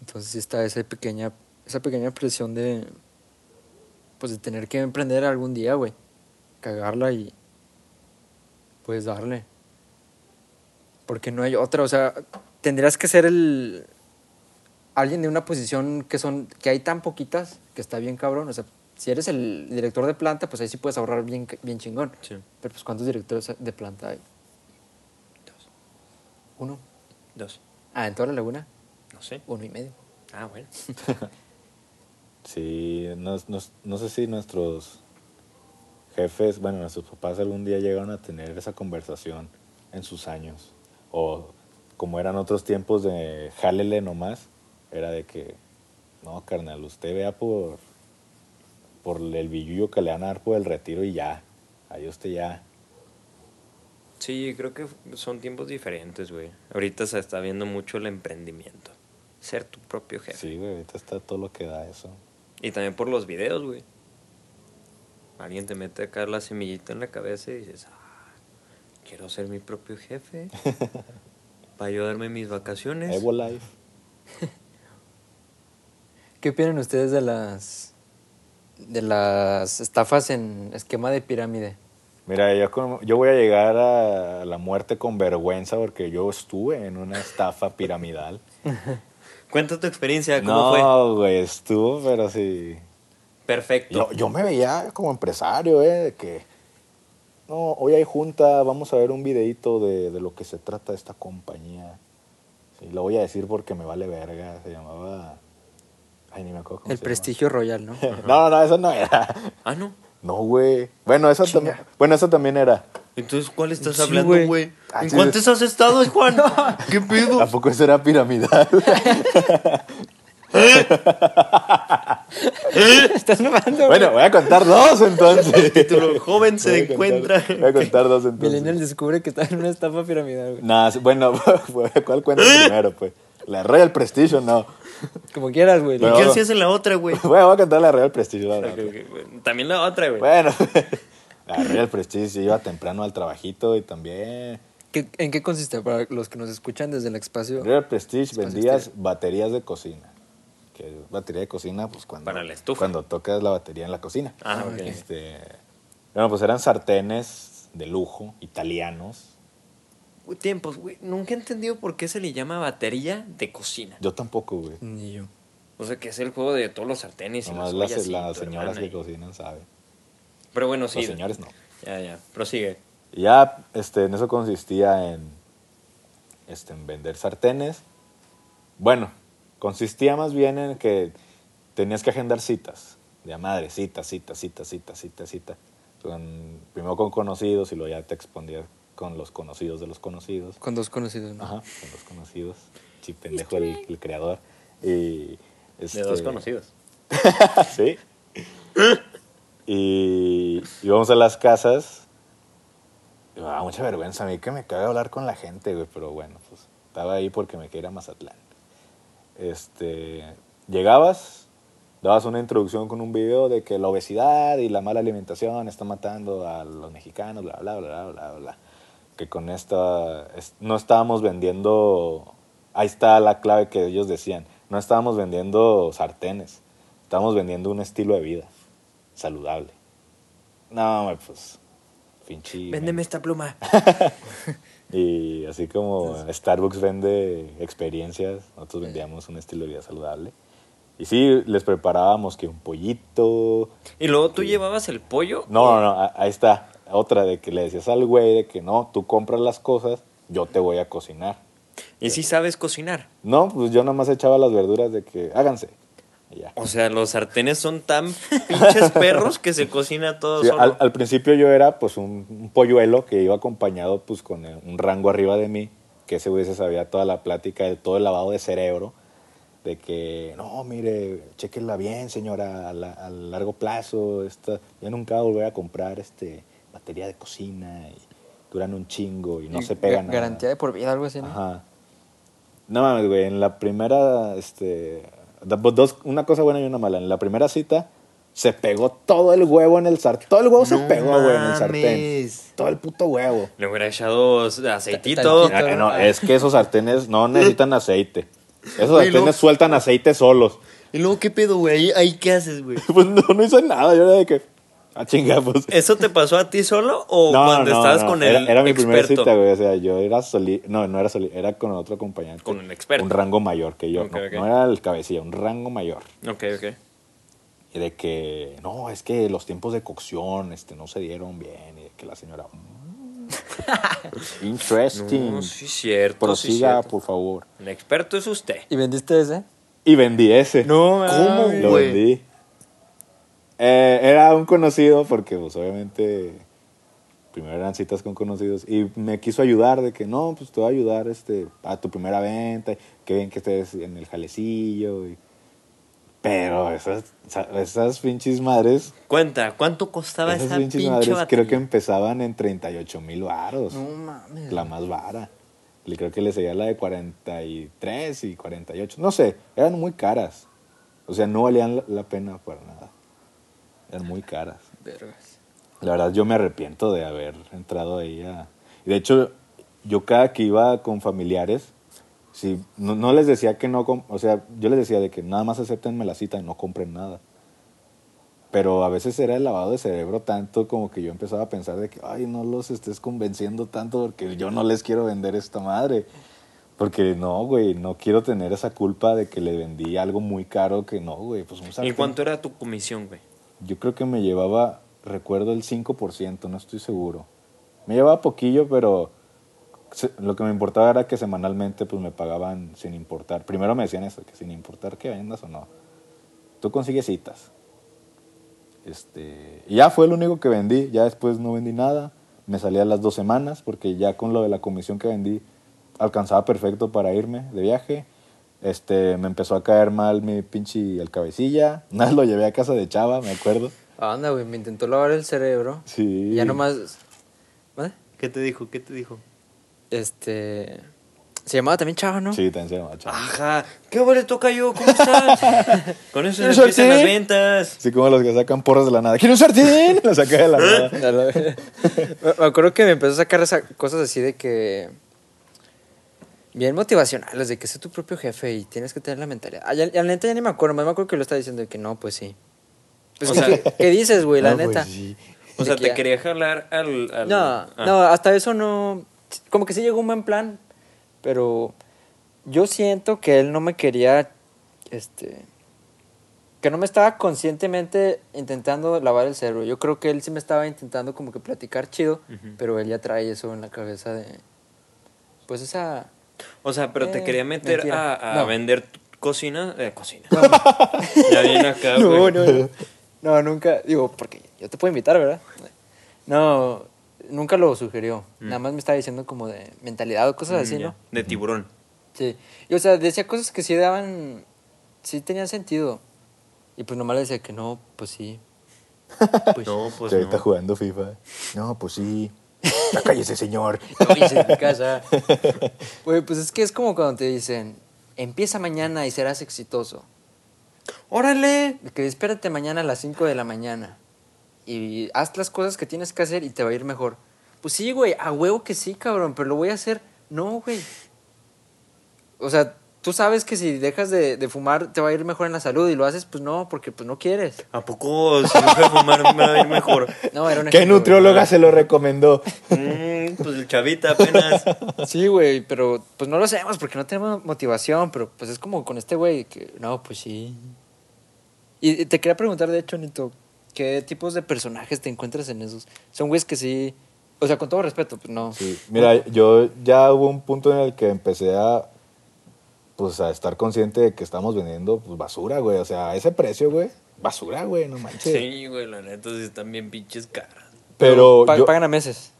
Entonces está esa pequeña, esa pequeña presión de, pues de tener que emprender algún día, güey. Cagarla y, pues darle. Porque no hay otra, o sea, tendrías que ser el, alguien de una posición que son, que hay tan poquitas, que está bien cabrón. O sea, si eres el director de planta, pues ahí sí puedes ahorrar bien, bien chingón. Sí. Pero pues ¿cuántos directores de planta hay? Dos. Uno. Dos. Ah, en toda la laguna, No sé. uno y medio. Ah, bueno. Sí, no, no, no sé si nuestros jefes, bueno, nuestros papás algún día llegaron a tener esa conversación en sus años. O como eran otros tiempos de jálele nomás, era de que, no, carnal, usted vea por, por el billullo que le van a dar por el retiro y ya. Ahí usted ya. Sí, creo que son tiempos diferentes, güey. Ahorita se está viendo mucho el emprendimiento. Ser tu propio jefe. Sí, güey, ahorita está todo lo que da eso. Y también por los videos, güey. Alguien te mete acá la semillita en la cabeza y dices, ah, quiero ser mi propio jefe. Para ayudarme en mis vacaciones. Evo Life. ¿Qué opinan ustedes de las de las estafas en esquema de pirámide? Mira, yo, yo voy a llegar a la muerte con vergüenza porque yo estuve en una estafa piramidal. Cuenta tu experiencia, ¿cómo fue? No, güey, estuvo, pero sí. Perfecto. Yo, yo me veía como empresario, ¿eh? De que, no, hoy hay junta, vamos a ver un videito de, de lo que se trata esta compañía. Sí, lo voy a decir porque me vale verga. Se llamaba... Ay, ni me acuerdo cómo El se prestigio royal, ¿no? No, no, eso no era. Ah, no. No, güey. Bueno, eso también, bueno, eso también era. Entonces, ¿cuál estás Sí, hablando, güey. Ah, ¿En sí, cuántos has estado, Juan? ¿Qué pedo? Tampoco eso era piramidal. Estás mamando, bueno, voy a contar dos entonces. Título, joven se Voy a contar- encuentra. Voy a contar dos entonces. Millennial descubre que está en una estafa piramidal, güey. Nah, bueno, ¿cuál cuenta primero, pues? La Royal Prestige o no. Como quieras, güey. ¿Y qué hacías en la otra, güey? Bueno, voy a contar la Royal Prestige. la verdad. Ok, ok, güey. También la otra, güey. Bueno, la Royal Prestige iba temprano al trabajito y también. ¿Qué- ¿En qué consiste? Para los que nos escuchan desde el espacio. Royal Prestige Espacio vendías exterior. baterías de cocina. Que es batería de cocina, pues cuando, Para la estufa. cuando tocas la batería en la cocina. Ah, ok. Este, bueno, pues eran sartenes de lujo, italianos. Tiempos, güey. Nunca he entendido por qué se le llama batería de cocina. Yo tampoco, güey. Ni yo. O sea, que es el juego de todos los sartenes y Nomás las las, las señoras que y- cocinan saben. Pero bueno, sí. Los señores no. Ya, ya. Prosigue. Y ya este, en eso consistía en, este, en vender sartenes. Bueno, consistía más bien en que tenías que agendar citas. De a madre, cita, cita, cita, cita, cita, cita. Con- primero con conocidos y luego ya te expondías con los conocidos de los conocidos. Con dos conocidos, ¿no? Ajá, con los conocidos. Sí, pendejo el, el creador. Y, De este, dos conocidos. sí. Y íbamos a las casas. Y me daba mucha vergüenza a mí que me caga hablar con la gente, güey. Pero bueno, pues estaba ahí porque me quería ir a Mazatlán. Este, llegabas, dabas una introducción con un video de que la obesidad y la mala alimentación está matando a los mexicanos, bla, bla, bla, bla, bla, bla. Con esta, es- no estábamos vendiendo, ahí está la clave que ellos decían, no estábamos vendiendo sartenes, estábamos vendiendo un estilo de vida saludable. No, pues, pinche... Véndeme esta pluma. Y así como Starbucks vende experiencias, nosotros vendíamos un estilo de vida saludable. Y sí, les preparábamos que un pollito. Y luego tú llevabas el pollo. No, no, no, ahí está. Otra de que le decías al güey de que no, tú compras las cosas, yo te voy a cocinar. Y sí sabes cocinar. No, pues yo nomás echaba las verduras de que háganse. Ya. O sea, los sartenes son tan pinches perros que se cocina todo Sí, solo. al, al principio yo era pues un, un polluelo que iba acompañado pues con un rango arriba de mí, que ese güey se sabía toda la plática de todo el lavado de cerebro, de que, no, mire, chequenla bien señora, a, la- a largo plazo, esta, ya nunca voy a comprar este batería de cocina y duran un chingo y no Y se pega ga- nada. Garantía de por vida, algo así, ¿no? Ajá. No mames, güey, en la primera, este, pues, dos, una cosa buena y una mala. En la primera cita se pegó todo el huevo en el sartén. Todo el huevo se pegó, güey, en el sartén. Todo el puto huevo. Le hubiera echado aceitito. Ah, no, es que esos sartenes no necesitan aceite. Esos Güey, sartenes sueltan aceite solos. Y luego, ¿qué pedo, güey? ¿Ahí, ahí qué haces, güey? Pues no, no hice nada. Yo era de que, ah, chinga, pues. ¿Eso te pasó a ti solo o No, cuando no, estabas no. con era, el era mi primera experto? cita, güey. O sea, yo era soli... No, no era soli... Era con otro acompañante. Con un experto. Un rango mayor que yo. No, era el cabecilla, un rango mayor. Ok, ok. Y de que, no, es que los tiempos de cocción este, no se dieron bien. Y de que la señora, "Mm, interesting. No, sí cierto. sí Prosiga, cierto. por favor. El experto es usted. ¿Y vendiste ese? Y vendí ese. No, ¿Cómo, mames. Lo güey? vendí. Eh, era un conocido porque, pues, obviamente, primero eran citas con conocidos y me quiso ayudar de que, no, pues te voy a ayudar este, a tu primera venta, que bien que estés en el jalecillo. y- Pero esas, esas pinches madres, Cuenta, ¿cuánto costaba esas esa pinches pinche madres batería? creo que empezaban en 38 mil varos. No mames. La más vara. Le creo que le seguía la de 43 y 48. No sé, eran muy caras. O sea, no valían la, la pena para nada. Eran muy caras. Vergas. La verdad, yo me arrepiento de haber entrado ahí a... De hecho, yo cada que iba con familiares, si no, no les decía que no, o sea, yo les decía de que nada más acéptenme la cita y no compren nada. Pero a veces era el lavado de cerebro tanto como que yo empezaba a pensar de que, ay, no los estés convenciendo tanto porque yo no les quiero vender esta madre. Porque no, güey, no quiero tener esa culpa de que le vendí algo muy caro que no, güey. Pues un ¿Y cuánto era tu comisión, güey? Yo creo que me llevaba, recuerdo el 5%, no estoy seguro. Me llevaba poquillo, pero lo que me importaba era que semanalmente pues me pagaban sin importar. Primero me decían eso, que sin importar que vendas o no. Tú consigues citas. Este, ya fue lo único que vendí, ya después no vendí nada. Me salí a las dos semanas porque ya con lo de la comisión que vendí alcanzaba perfecto para irme de viaje. Este, me empezó a caer mal mi pinche el cabecilla. Una vez lo llevé a casa de Chava, me acuerdo. Anda, güey, me intentó lavar el cerebro. Sí. Ya nomás. ¿Vale? ¿Qué te dijo? ¿Qué te dijo? Este. Se llamaba también Chava, ¿no? Sí, también se llama Chava. Ajá, ¿qué le toca yo? ¿Cómo estás? Con eso ¿Un se empiezan las ventas. Así como los que sacan porras de la nada. ¿Quiere un sartén? Lo saca de la nada. Me- me acuerdo que me empezó a sacar esa- cosas así de que. Bien motivacionales, de que sé tu propio jefe y tienes que tener la mentalidad. Ah, ya, la neta ya ni me acuerdo, me acuerdo que lo estaba diciendo de que no, pues sí. Pues, O ¿qué, sea- qué dices, güey? La No, pues neta. sí. O sea, que te ya- quería jalar al... al- No, ah. no, hasta eso no. Como que sí llegó un buen plan, pero yo siento que él no me quería. Este. Que no me estaba conscientemente intentando lavar el cerebro. Yo creo que él sí me estaba intentando como que platicar chido, pero él ya trae eso en la cabeza de. Pues esa. O sea, pero te Eh, quería meter mentira. a, a No. vender cocina. Eh, cocina. ya viene acá, No, güey. no, no. No, nunca. Digo, porque yo te puedo invitar, ¿verdad? No, nunca lo sugirió. Mm. Nada más me estaba diciendo como de mentalidad o cosas Mm, así, ya. ¿no? De tiburón. Sí. Y o sea, decía cosas que sí daban. Sí tenían sentido. Y pues nomás le decía que no, pues sí. Pues No, pues Que ahorita no. jugando FIFA. No, pues sí. Ya cállese, señor. no hice en mi casa. Güey, pues es que es como cuando te dicen, empieza mañana y serás exitoso. ¡Órale! Que espérate mañana a las 5 de la mañana. Y haz las cosas que tienes que hacer y te va a ir mejor. Pues sí, güey, a huevo que sí, cabrón, pero lo voy a hacer. No, güey. O sea, tú sabes que si dejas de, de fumar te va a ir mejor en la salud y lo haces, pues no, porque pues no quieres. ¿A poco si dejo de fumar me va a ir mejor? No, era un ¿Qué ejemplo, güey. nutrióloga se lo recomendó? Mm, pues el chavita apenas. Sí, güey, pero pues no lo hacemos porque no tenemos motivación, pero pues es como con este güey que, no, pues sí. Y y te quería preguntar, de hecho, Nito, ¿qué tipos de personajes te encuentras en esos? Son güeyes que sí, o sea, con todo respeto, pues no. Sí. Mira, yo ya hubo un punto en el que empecé a pues a estar consciente de que estamos vendiendo pues basura, güey. O sea, a ese precio, güey. Basura, güey, no manches. Sí, güey, la neta sí están bien pinches caras. Pero yo... pagan a meses.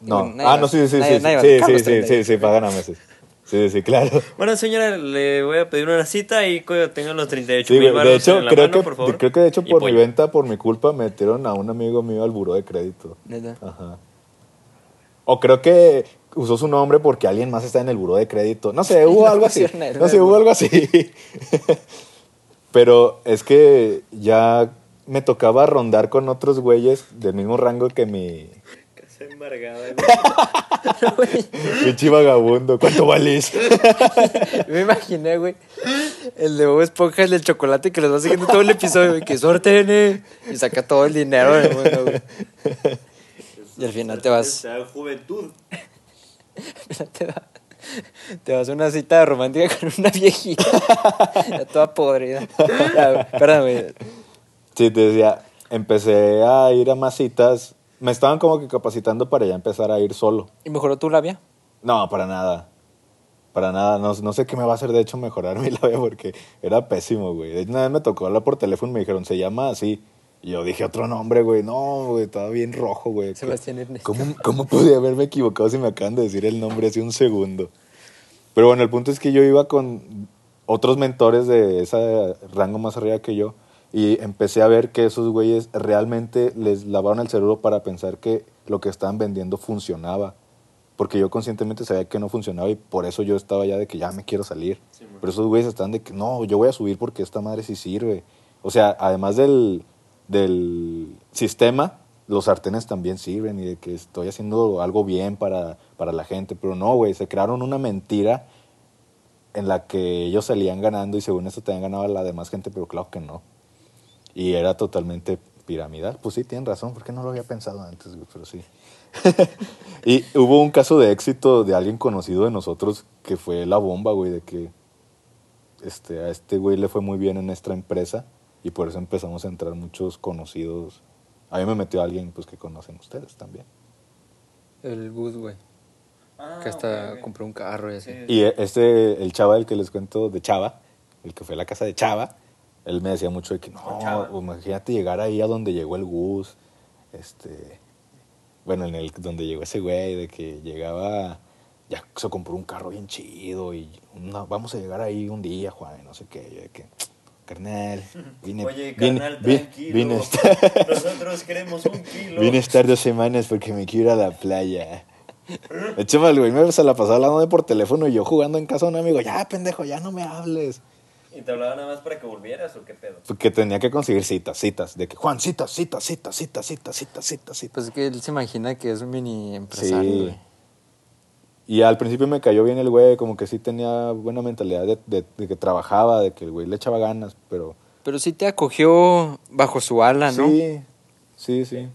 No. Ah, no, sí, sí, nadie- sí. nadie Sí, sí, sí, 30 sí, pagan a meses. Sí, sí, claro. Bueno, señora, le voy a pedir una cita y cuando tengan los 38 Sí, mil de hecho, en la creo mano, que, por favor. creo que de hecho Y por mi pollo. venta, por mi culpa, metieron a un amigo mío al buró de crédito. Neta. Ajá. O creo que usó su nombre porque alguien más está en el buró de crédito. No sé, hubo algo así. No sé, hubo algo así. Pero es que ya me tocaba rondar con otros güeyes del mismo rango que mi, Casa embargada, pinche vagabundo. ¿Cuánto vales? Me imaginé, güey, el de Bob Esponja, el del chocolate que les va siguiendo todo el episodio, güey, que suerte, nene. Y saca todo el dinero del mundo, güey. Y al final te vas. Juventud. te, va- te vas a una cita romántica con una viejita. ya toda podrida. Ya, Espérame. Sí, te decía, empecé a ir a más citas. Me estaban como que capacitando para ya empezar a ir solo. ¿Y mejoró tu labia? No, para nada. Para nada. No, no sé qué me va a hacer, de hecho, mejorar mi labia porque era pésimo, güey. De hecho, una vez me tocó hablar por teléfono y me dijeron, se llama así. Y yo dije otro nombre, güey. No, güey, estaba bien rojo, güey. Sebastián Ernesto. ¿Cómo, ¿Cómo pude haberme equivocado si me acaban de decir el nombre hace un segundo? Pero bueno, el punto es que yo iba con otros mentores de ese rango más arriba que yo y empecé a ver que esos güeyes realmente les lavaron el cerebro para pensar que lo que estaban vendiendo funcionaba. Porque yo conscientemente sabía que no funcionaba y por eso yo estaba ya de que ya me quiero salir. Pero esos güeyes están de que no, yo voy a subir porque esta madre sí sirve. O sea, además del, del sistema, los sartenes también sirven y de que estoy haciendo algo bien para, para la gente, pero no, güey, se crearon una mentira en la que ellos salían ganando y según eso tenían ganado a la demás gente, pero claro que no. Y era totalmente piramidal. Pues sí, tienen razón, porque no lo había pensado antes, güey, pero sí. y hubo un caso de éxito de alguien conocido de nosotros que fue la bomba, güey, de que este, a este güey le fue muy bien en nuestra empresa y por eso empezamos a entrar muchos conocidos. A mí me metió alguien pues que conocen ustedes también. El Gus, güey. que hasta compró un carro y así. Y este, el chava del que les cuento, de Chava, el que fue a la casa de Chava, él me decía mucho de que no, Chava. imagínate llegar ahí a donde llegó el Gus, este, bueno, en el donde llegó ese güey, de que llegaba, ya se compró un carro bien chido y una- vamos a llegar ahí un día, Juan, y no sé qué, yo de que, carnal, vine, Oye, carnal, vine, tranquilo. Nosotros queremos un kilo. Vine a estar dos semanas porque me quiero ir a la playa. Echeme el güey, me se la pasaba hablando por teléfono y yo jugando en casa a un amigo. Ya, pendejo, ya no me hables. ¿Y te hablaba nada más para que volvieras o qué pedo? Pues porque tenía que conseguir citas, citas. De que, Juan, citas, citas, citas, citas, citas, citas, citas. Pues es que él se imagina que es un mini empresario, güey. Y al principio me cayó bien el güey, como que sí tenía buena mentalidad de, de- de que trabajaba, de que el güey le echaba ganas, pero... Pero sí te acogió bajo su ala, ¿no? Sí, sí, sí.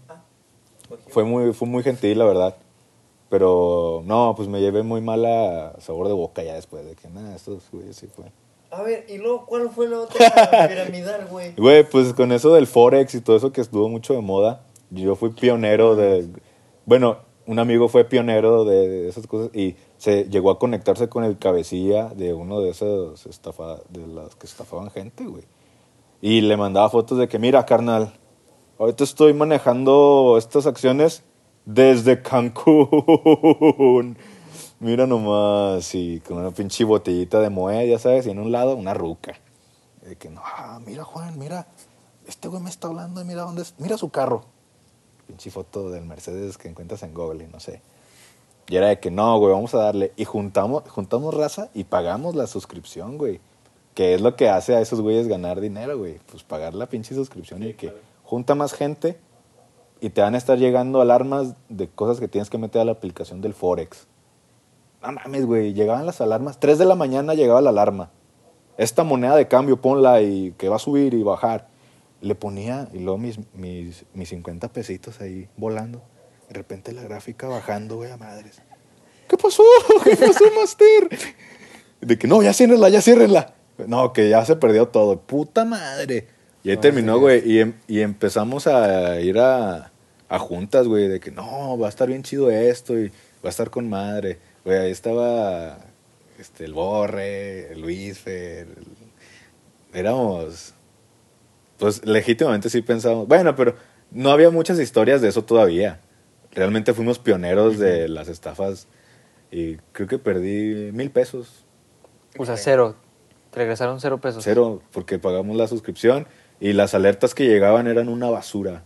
Fue muy, fue muy gentil, la verdad. Pero no, pues me llevé muy mala sabor de boca ya después de que nada, estos güeyes sí fue. A ver, ¿y luego cuál fue la otra piramidal, güey? Güey, pues con eso del Forex y todo eso que estuvo mucho de moda, yo fui pionero de... Bueno, un amigo fue pionero de, esas cosas y se llegó a conectarse con el cabecilla de uno de esos estafa, de las que estafaban gente, güey. Y le mandaba fotos de que, mira, carnal, ahorita estoy manejando estas acciones desde Cancún. Mira nomás, y con una pinche botellita de Moed, ya sabes, y en un lado una ruca. De que, no, mira Juan, mira, este güey me está hablando, mira dónde es, mira su carro. Pinche foto del Mercedes que encuentras en Google, no sé. Y era de que, no, güey, vamos a darle. Y juntamos, juntamos raza y pagamos la suscripción, güey. Que es lo que hace a esos güeyes ganar dinero, güey. Pues pagar la pinche suscripción y que junta más gente y te van a estar llegando alarmas de cosas que tienes que meter a la aplicación del Forex. No mames, güey. Llegaban las alarmas. 3 de la mañana llegaba la alarma. Esta moneda de cambio, ponla y que va a subir y bajar. Le ponía, y luego mis, mis, mis 50 pesitos ahí volando. De repente la gráfica bajando, güey, a madres. ¿Qué pasó? ¿Qué pasó, Master? De que no, ya ciérrenla, ya ciérrenla. No, que ya se perdió todo. Puta madre. Y ahí No, terminó, sí. güey. Y, em- y empezamos a ir a, a juntas, güey, de que no, va a estar bien chido esto y va a estar con madre. Güey, ahí estaba este, el Borre, el Luis el- Éramos. Pues legítimamente sí pensábamos. Bueno, pero no había muchas historias de eso todavía. Realmente fuimos pioneros de las estafas y creo que perdí mil pesos. O sea, cero. Te regresaron cero pesos. Cero, porque pagamos la suscripción y las alertas que llegaban eran una basura.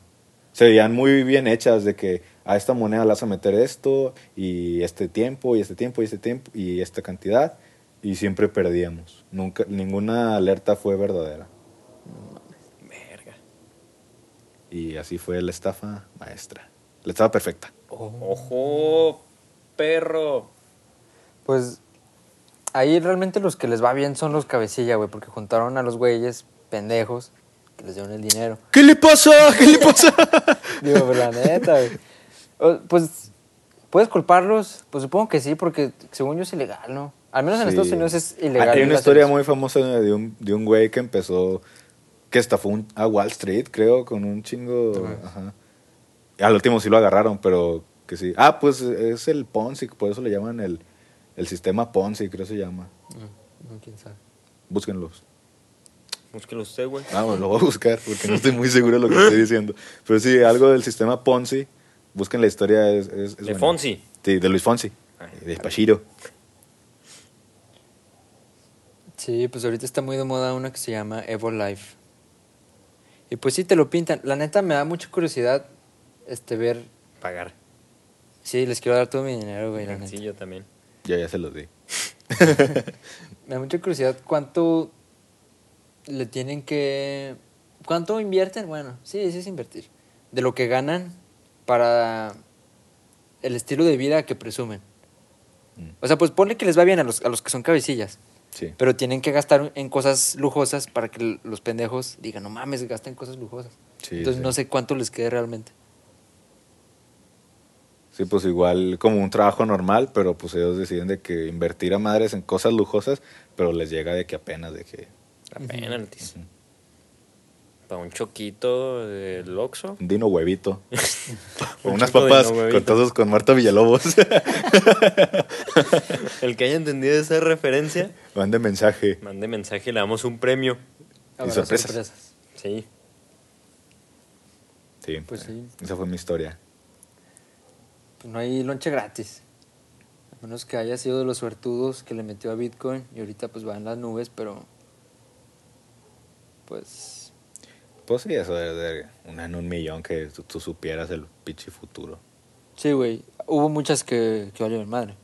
Se veían muy bien hechas de que a esta moneda le vas a meter esto y este tiempo y este tiempo y este tiempo y esta cantidad y siempre perdíamos. Nunca, ninguna alerta fue verdadera. Y así fue la estafa maestra. La estafa perfecta. Oh. Ojo, perro. Pues ahí realmente los que les va bien son los cabecilla, güey, porque juntaron a los güeyes pendejos que les dieron el dinero. ¿Qué le pasa? ¿Qué le pasa? Digo, pues la neta, güey. Pues, ¿puedes culparlos? Pues supongo que sí, porque según yo es ilegal, ¿no? Al menos en Sí. Estados Unidos es ilegal. Hay una historia muy famosa de un, de un güey que empezó, que estafó un- a Wall Street, creo, con un chingo. Ajá. Al último sí lo agarraron, pero que sí. Ah, pues es el Ponzi, por eso le llaman el, el sistema Ponzi, creo se llama. No, no, quién sabe. Búsquenlos. Búsquelo usted, güey. Ah, bueno, lo voy a buscar porque no estoy muy seguro de lo que estoy diciendo. Pero sí, algo del sistema Ponzi. Busquen la historia. Es, es- es De buena. Fonsi. Sí, de Luis Fonsi. Ay, De Pachiro. Sí, pues ahorita está muy de moda una que se llama Evo Life. Y pues sí te lo pintan. La neta me da mucha curiosidad este ver. Pagar. Sí, les quiero dar todo mi dinero, güey, la neta. Sí, yo también. Ya, ya se los di. Me da mucha curiosidad cuánto le tienen que... ¿Cuánto invierten? Bueno, sí, sí es invertir. De lo que ganan para el estilo de vida que presumen. Mm. O sea, pues ponle que les va bien a los, a los que son cabecillas. Sí. Pero tienen que gastar en cosas lujosas para que los pendejos digan, no mames, gasten cosas lujosas. Sí, Entonces sí. no sé cuánto les quede realmente. Sí, pues igual como un trabajo normal, pero pues ellos deciden de que invertir a madres en cosas lujosas, pero les llega de que apenas de que Apenas. Para un choquito del Oxxo. un dino huevito. o Un unas papas huevito. con todos con Marta Villalobos. El que haya entendido esa referencia, Mande mensaje. mande mensaje y le damos un premio. Habrá sorpresas. Sí. Sí, Pues sí. esa fue mi historia. Pues no hay lonche gratis. A menos que haya sido de los suertudos que le metió a Bitcoin y ahorita pues va en las nubes, pero pues Pues sí, eso de, de una en un millón que tú, tú supieras el pinche futuro. sí, güey. Hubo muchas que, que valieron madre.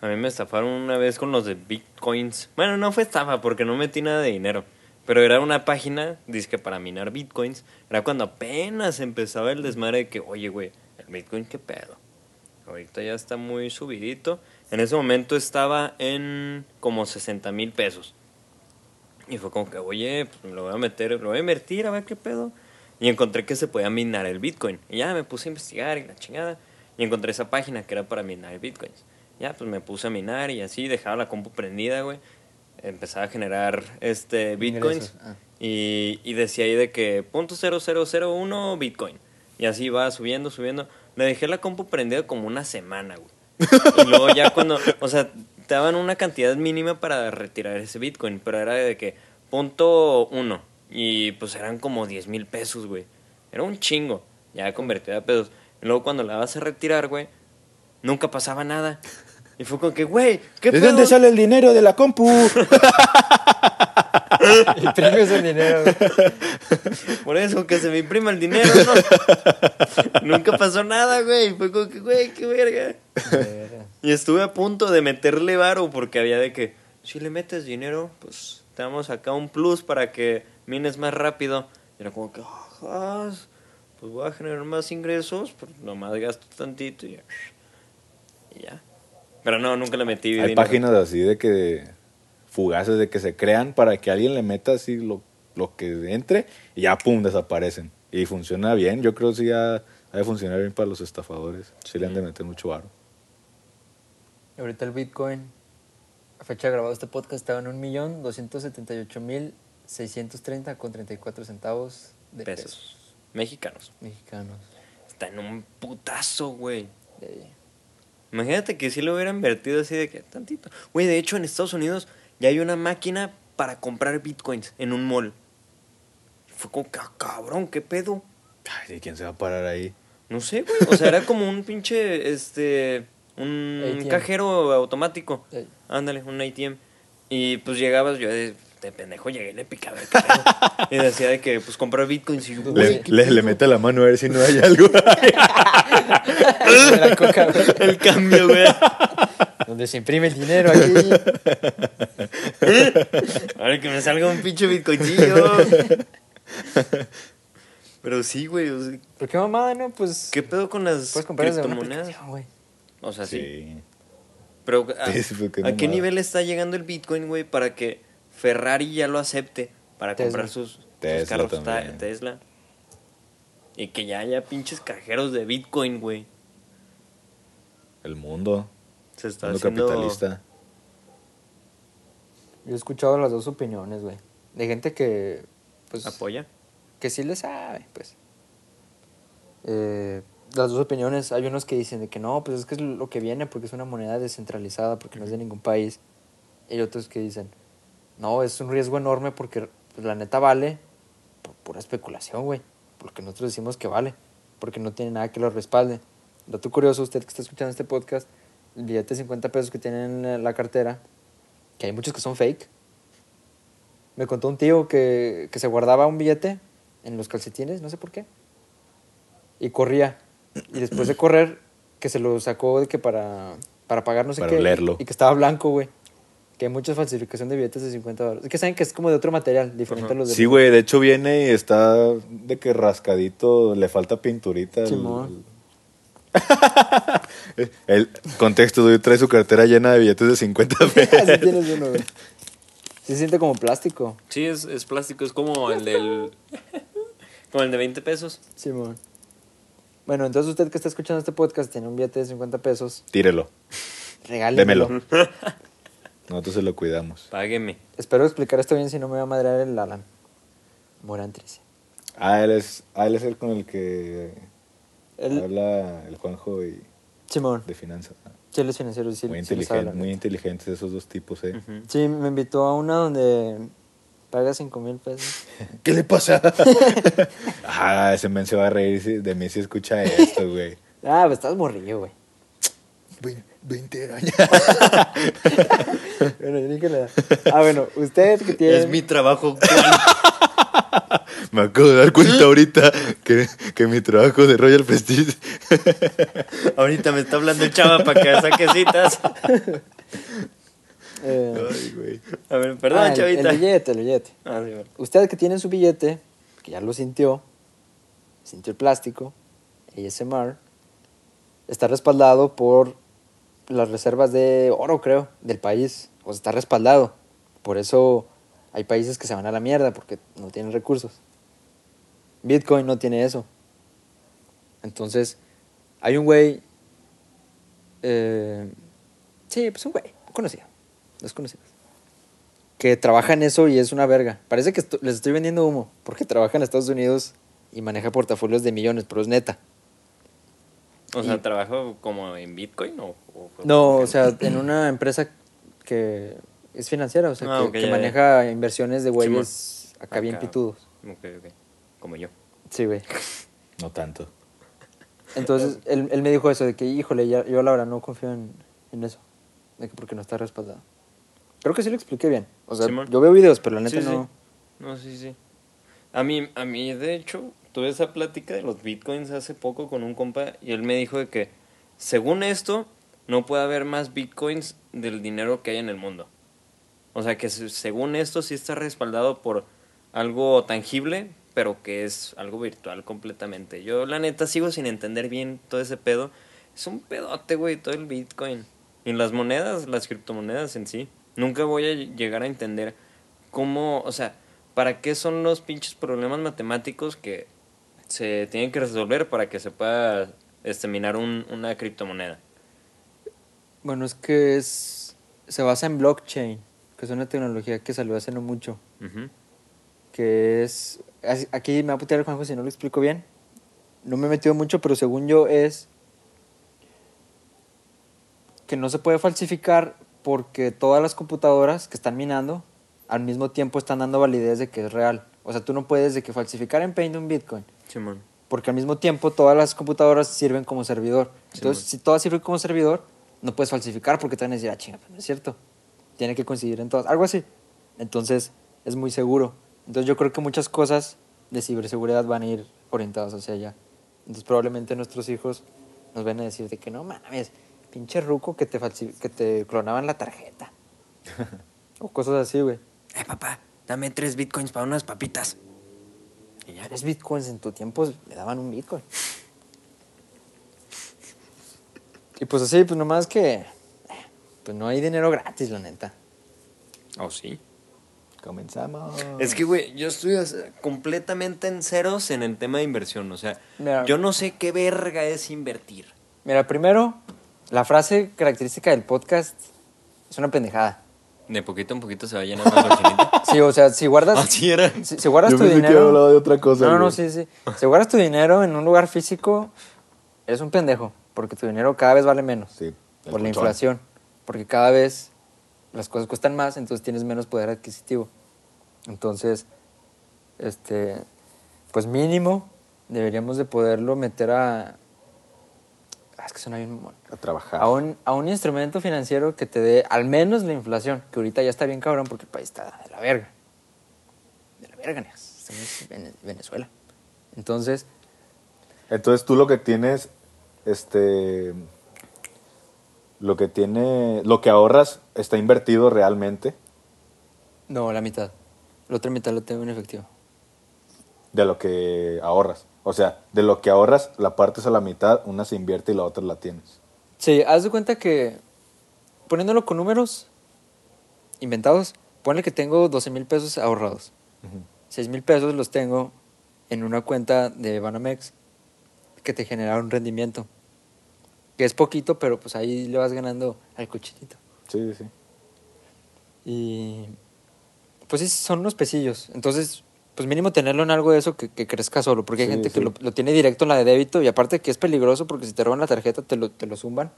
A mí me estafaron una vez con los de Bitcoins. Bueno, no fue estafa porque no metí nada de dinero. Pero era una página, que para minar Bitcoins. Era cuando apenas empezaba el desmadre de que, oye, güey, el Bitcoin, ¿qué pedo? Ahorita ya está muy subidito. En ese momento estaba en como 60 mil pesos. Y fue como que, oye, pues me lo voy a meter, lo voy a invertir a ver qué pedo. Y encontré que se podía minar el Bitcoin. Y ya me puse a investigar y la chingada. Y encontré esa página que era para minar Bitcoins. Ya, pues me puse a minar y así, dejaba la compu prendida, güey. Empezaba a generar este Bitcoins. Ah. Y, y decía ahí de que punto .0001 Bitcoin. Y así iba subiendo, subiendo. Le dejé la compu prendida como una semana, güey. Y luego ya cuando, o sea, te daban una cantidad mínima para retirar ese Bitcoin, pero era de que punto uno. Y pues eran como 10 mil pesos, güey. Era un chingo, ya convertido a pesos. Y luego cuando la vas a retirar, güey, nunca pasaba nada. Y fue como que, güey, ¿qué ¿De pedo? dónde sale el dinero de la compu? Imprime ese dinero. güey. Por eso, que se me imprima el dinero, ¿no? Nunca pasó nada, güey. Fue como que, güey, qué verga. Y estuve a punto de meterle varo porque había de que, si le metes dinero, pues te damos acá un plus para que mines más rápido. Y era como que, "Ajá, pues voy a generar más ingresos, pues nomás gasto tantito y ya. Y ya. Pero no, nunca le metí Hay dinero. páginas así de que fugaces de que se crean para que alguien le meta así lo, lo que entre y ya pum desaparecen. Y funciona bien, yo creo que sí ya ha de funcionar bien para los estafadores. Sí le han de meter mucho. Y ahorita el Bitcoin, a fecha de grabado este podcast, estaba en un millón doscientos setenta y ocho mil seiscientos treinta con treinta y cuatro centavos de pesos. pesos. Mexicanos. mexicanos. Está en un putazo, güey. Imagínate que si lo hubieran invertido así de que tantito. Güey, de hecho en Estados Unidos ya hay una máquina para comprar bitcoins en un mall. Fue como, "Ca- cabrón, ¿qué pedo? Ay, ¿de quién se va a parar ahí? No sé, güey. O sea, era como un pinche, este, un ATM. cajero automático. Ándale, un ATM. Y pues llegabas, yo de, de pendejo llegué y le picaba el pedo. y decía de que, pues, comprar bitcoins. Y yo, Le- Le, ¿qué le, mete la mano a ver si no hay algo. El cambio, güey. Donde se imprime el dinero aquí. Ahora que me salga un pinche bitcoincillo. Pero sí, güey. o sea, ¿Por qué mamada, no? Pues. ¿Qué pedo con las criptomonedas? güey. O sea, sí. Sí. Pero ¿a, Sí, porque ¿a qué nivel está llegando el Bitcoin, güey, para que Ferrari ya lo acepte para Tesla. comprar sus, carros ta-. Tesla? Y que ya haya pinches cajeros de Bitcoin, güey. El mundo. Se está haciendo... capitalista. Yo he escuchado las dos opiniones, güey. De gente que. Pues. ¿Apoya? que sí le sabe, pues. Eh, las dos opiniones, hay unos que dicen de que no, pues es que es lo que viene porque es una moneda descentralizada, porque no es de ningún país. Y otros que dicen, no, es un riesgo enorme porque pues, la neta vale por pura especulación, güey. Porque nosotros decimos que vale, porque no tiene nada que lo respalde. Dato curioso, usted que está escuchando este podcast, billete de 50 pesos que tienen en la cartera, que hay muchos que son fake. Me contó un tío que, que se guardaba un billete en los calcetines, no sé por qué. Y corría. Y después de correr, que se lo sacó de que para, para pagar no sé Para qué. olerlo. Y que estaba blanco, güey. Que hay mucha falsificación de billetes de 50 dólares. Es que saben que es como de otro material, diferente a los de... Sí, güey, de hecho viene y está de que rascadito, le falta pinturita. el- Simón. El contexto, güey, trae su cartera llena de billetes de 50 pesos. Así tienes uno, güey. Sí se siente como plástico. Sí, es, es plástico, es como el del. como el de 20 pesos. Simón. Bueno, entonces usted que está escuchando este podcast tiene un billete de 50 pesos. Tírelo, Regálemelo. démelo. Nosotros se lo cuidamos. Págueme. Espero explicar esto bien si no me va a madrear el Alan. Morán. Ah, él es, ah, él es el con el que El- habla el Juanjo y Simón. de finanzas. Sí, él es financiero. Sí, muy, sí inteligente, muy inteligentes esos dos tipos, ¿eh? Sí, me invitó a una donde paga 5 mil pesos. ¿Qué le pasa? ah, ese men se va a reír de mí si escucha esto, güey. Ah, pues estás morrillo, güey. Ve- 20 años. Bueno, yo ni que le da. Ah, bueno, usted que tiene... Es mi trabajo. Me acabo de dar cuenta ahorita que, que mi trabajo de Royal Prestige. Ahorita me está hablando el chava para que saque citas. eh, Ay, güey. A ver, perdón, ah, el- chavita. El billete, el billete. Ah, sí, bueno. Usted que tiene su billete, que ya lo sintió, sintió el plástico, ASMR, está respaldado por las reservas de oro, creo, del país. O sea, está respaldado. Por eso hay países que se van a la mierda porque no tienen recursos. Bitcoin no tiene eso. Entonces, hay un güey. eh, sí, pues un güey, conocido, desconocido que trabaja en eso y es una verga. Parece que les estoy vendiendo humo, porque trabaja en Estados Unidos y maneja portafolios de millones, pero es neta. O sea, ¿trabajo como en Bitcoin o...? o- No, o sea, en una empresa que es financiera, o sea, Ah, que, ya. maneja inversiones de güeyes acá bien Acá. pitudos. Ok, ok. Como yo. Sí, güey. No tanto. Entonces, él, él me dijo eso, de que, híjole, ya, yo la verdad no confío en, en eso, de que porque no está respaldado. Creo que sí lo expliqué bien. O sea, yo veo videos, pero la neta Sí, sí. no... No, sí, sí. A mí, a mí, de hecho, tuve esa plática de los bitcoins hace poco con un compa y él me dijo de que, según esto, no puede haber más bitcoins del dinero que hay en el mundo. O sea, que se- según esto sí está respaldado por algo tangible, pero que es algo virtual completamente. Yo, la neta, sigo sin entender bien todo ese pedo. Es un pedote, güey, todo el bitcoin. Y las monedas, las criptomonedas en sí. Nunca voy a llegar a entender cómo, o sea, para qué son los pinches problemas matemáticos que se tienen que resolver para que se pueda este, minar un- una criptomoneda. Bueno, es que es se basa en blockchain, que es una tecnología que salió hace no mucho. Que es... Aquí me va a putear el Juanjo si no lo explico bien. No me he metido mucho, pero según yo es que no se puede falsificar porque todas las computadoras que están minando al mismo tiempo están dando validez de que es real. O sea, tú no puedes de que falsificar en Paint un Bitcoin, Simón. porque al mismo tiempo todas las computadoras sirven como servidor. Sí, Entonces, man. si todas sirven como servidor, no puedes falsificar porque te van a decir, ah, chinga, pero no es cierto. Tiene que coincidir en todas. Algo así. Entonces, es muy seguro. Entonces, yo creo que muchas cosas de ciberseguridad van a ir orientadas hacia allá. Entonces, probablemente nuestros hijos nos van a decir de que no mames, pinche ruco que te, que te clonaban la tarjeta. o cosas así, güey. Eh, papá, dame tres bitcoins para unas papitas. Y ya. Tres bitcoins en tu tiempo me daban un bitcoin. Y pues así, pues nomás que. Pues no hay dinero gratis, la neta. Oh, sí. Comenzamos. Es que, güey, yo estoy completamente en ceros en el tema de inversión. O sea, Mira. yo no sé qué verga es invertir. Mira, primero, la frase característica del podcast es una pendejada. De poquito en poquito se va llenando la cochinita. Sí, o sea, si guardas. Así era. Si, si guardas Yo tu pensé que dinero. hablaba de otra cosa, No, no, sí, sí. Si guardas tu dinero en un lugar físico, eres un pendejo. Porque tu dinero cada vez vale menos. Sí, por la inflación. Porque cada vez las cosas cuestan más, entonces tienes menos poder adquisitivo. Entonces, este, pues mínimo deberíamos de poderlo meter a... Ah, es que suena bien. A trabajar. A un, a un instrumento financiero que te dé al menos la inflación, que ahorita ya está bien cabrón porque el país está de la verga. De la verga. Estamos en Vene- Venezuela. Entonces, Entonces tú lo que tienes, este, Lo que tiene, lo que ahorras está invertido realmente No, la mitad. La otra mitad la tengo en efectivo. de lo que ahorras. O sea, de lo que ahorras, la partes a la mitad, una se invierte y la otra la tienes. Sí, haz de cuenta que poniéndolo con números inventados, ponle que tengo 12 mil pesos ahorrados. 6 mil pesos los tengo en una cuenta de Banamex que te genera un rendimiento. Que es poquito, pero pues ahí le vas ganando al cochinito. Sí, sí. Y pues sí, son unos pesillos. Entonces, pues mínimo tenerlo en algo de eso que, que crezca solo. Porque hay Sí, gente sí. que lo, lo tiene directo en la de débito y aparte que es peligroso porque si te roban la tarjeta te lo, te lo zumban.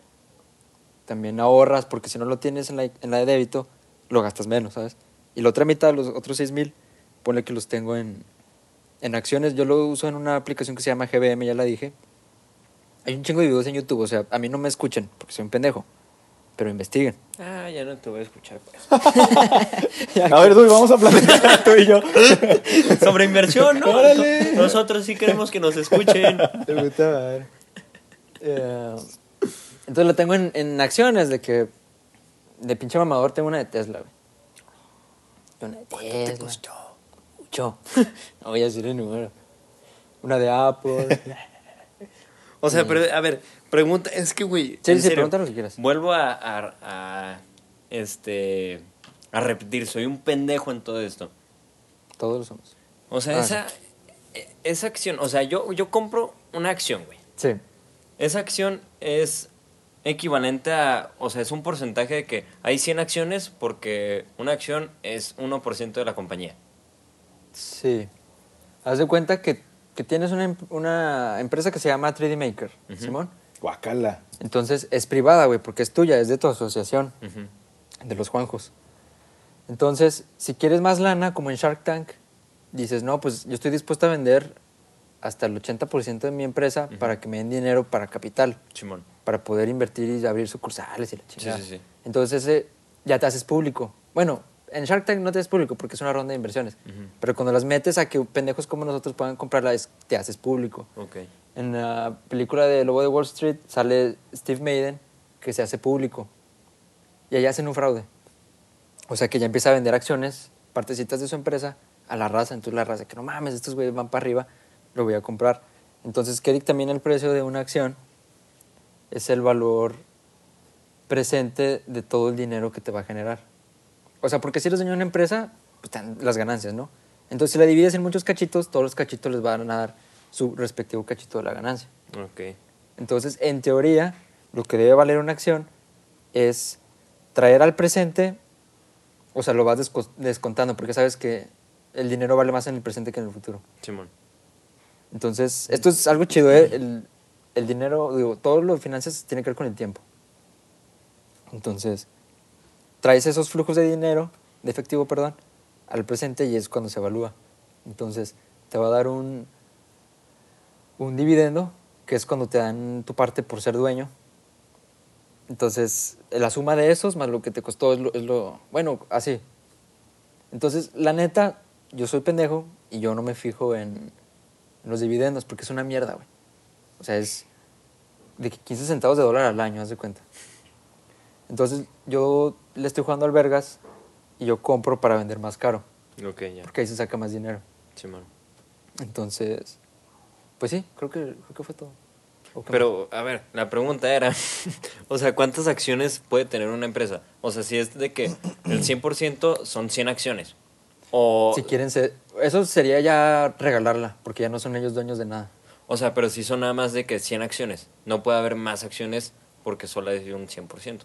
También ahorras porque si no lo tienes en la, en la de débito, lo gastas menos, ¿sabes? Y la otra mitad, los otros 6 mil, ponle que los tengo en, en acciones. Yo lo uso en una aplicación que se llama GBM, ya la dije. Hay un chingo de videos en YouTube, o sea, a mí no me escuchen porque soy un pendejo, pero investiguen. Ah, ya no te voy a escuchar, pues. A ver, Dui, vamos a platicar tú y yo. Sobre inversión, ¿no? Órale. Nosotros sí queremos que nos escuchen. Te gusta madre. Eh, entonces lo tengo en, en acciones de que de pinche mamador tengo una de Tesla, güey. Una de Tesla. Mucho. No voy a decir el número. Una de Apple. O sea, pero a ver, pregunta, es que, güey. Sí, sí, pregunta lo que quieras. Vuelvo a, a, a, este, a repetir, soy un pendejo en todo esto. Todos lo somos. O sea, Ah, esa, e- esa acción, o sea, yo, yo compro una acción, güey. Sí. Esa acción es equivalente a, o sea, es un porcentaje de que hay 100 acciones porque una acción es 1% de la compañía. Sí. Haz de cuenta que, que tienes una, em- una empresa que se llama 3D Maker, Simón. Guacala. Entonces es privada, güey, porque es tuya, es de tu asociación. Ujú. de los Juanjos. Entonces, si quieres más lana, como en Shark Tank, dices, no, pues yo estoy dispuesto a vender hasta el 80% de mi empresa para que me den dinero para capital, Simón. para poder invertir y abrir sucursales y la chingada. sí, sí. Entonces, ese ya te haces público. Bueno, en Shark Tank no te haces público porque es una ronda de inversiones, pero cuando las metes a que pendejos como nosotros puedan comprarla, es- te haces público. En la película de Lobo de Wall Street sale Steve Maiden, que se hace público. Y ahí hacen un fraude. O sea que ya empieza a vender acciones, partecitas de su empresa, a la raza. Entonces la raza, que no mames, estos güeyes van para arriba, lo voy a comprar. Entonces, ¿qué dictamina el precio de una acción? Es el valor presente de todo el dinero que te va a generar. O sea, porque si eres dueño de una empresa, pues están las ganancias, ¿no? Entonces, si la divides en muchos cachitos, todos los cachitos les van a dar su respectivo cachito de la ganancia. Ok. Entonces, en teoría, lo que debe valer una acción es traer al presente, o sea, lo vas desco- descontando, porque sabes que el dinero vale más en el presente que en el futuro. Simón. Entonces, esto es algo chido, ¿eh? El, el dinero, digo, todo lo de finanzas tiene que ver con el tiempo. Entonces, traes esos flujos de dinero, de efectivo, perdón, al presente y es cuando se evalúa. Entonces, te va a dar un, un dividendo, que es cuando te dan tu parte por ser dueño. Entonces, la suma de esos más lo que te costó es lo, es lo bueno, así. Entonces, la neta, yo soy pendejo y yo no me fijo en, en los dividendos porque es una mierda, güey. O sea, es de que 15 centavos de dólar al año, haz de cuenta. Entonces, yo le estoy jugando al vergas y yo compro para vender más caro, Ok, ya. porque ahí se saca más dinero. Simón. Entonces, pues sí, creo que, creo que fue todo. ¿O qué Pero, a ver, la pregunta era, o sea, ¿cuántas acciones puede tener una empresa? O sea, si es de que el 100% son 100 acciones. O? Si quieren ser, eso sería ya regalarla, porque ya no son ellos dueños de nada. o sea, pero si son nada más de que 100 acciones. No puede haber más acciones porque solo hay un 100%.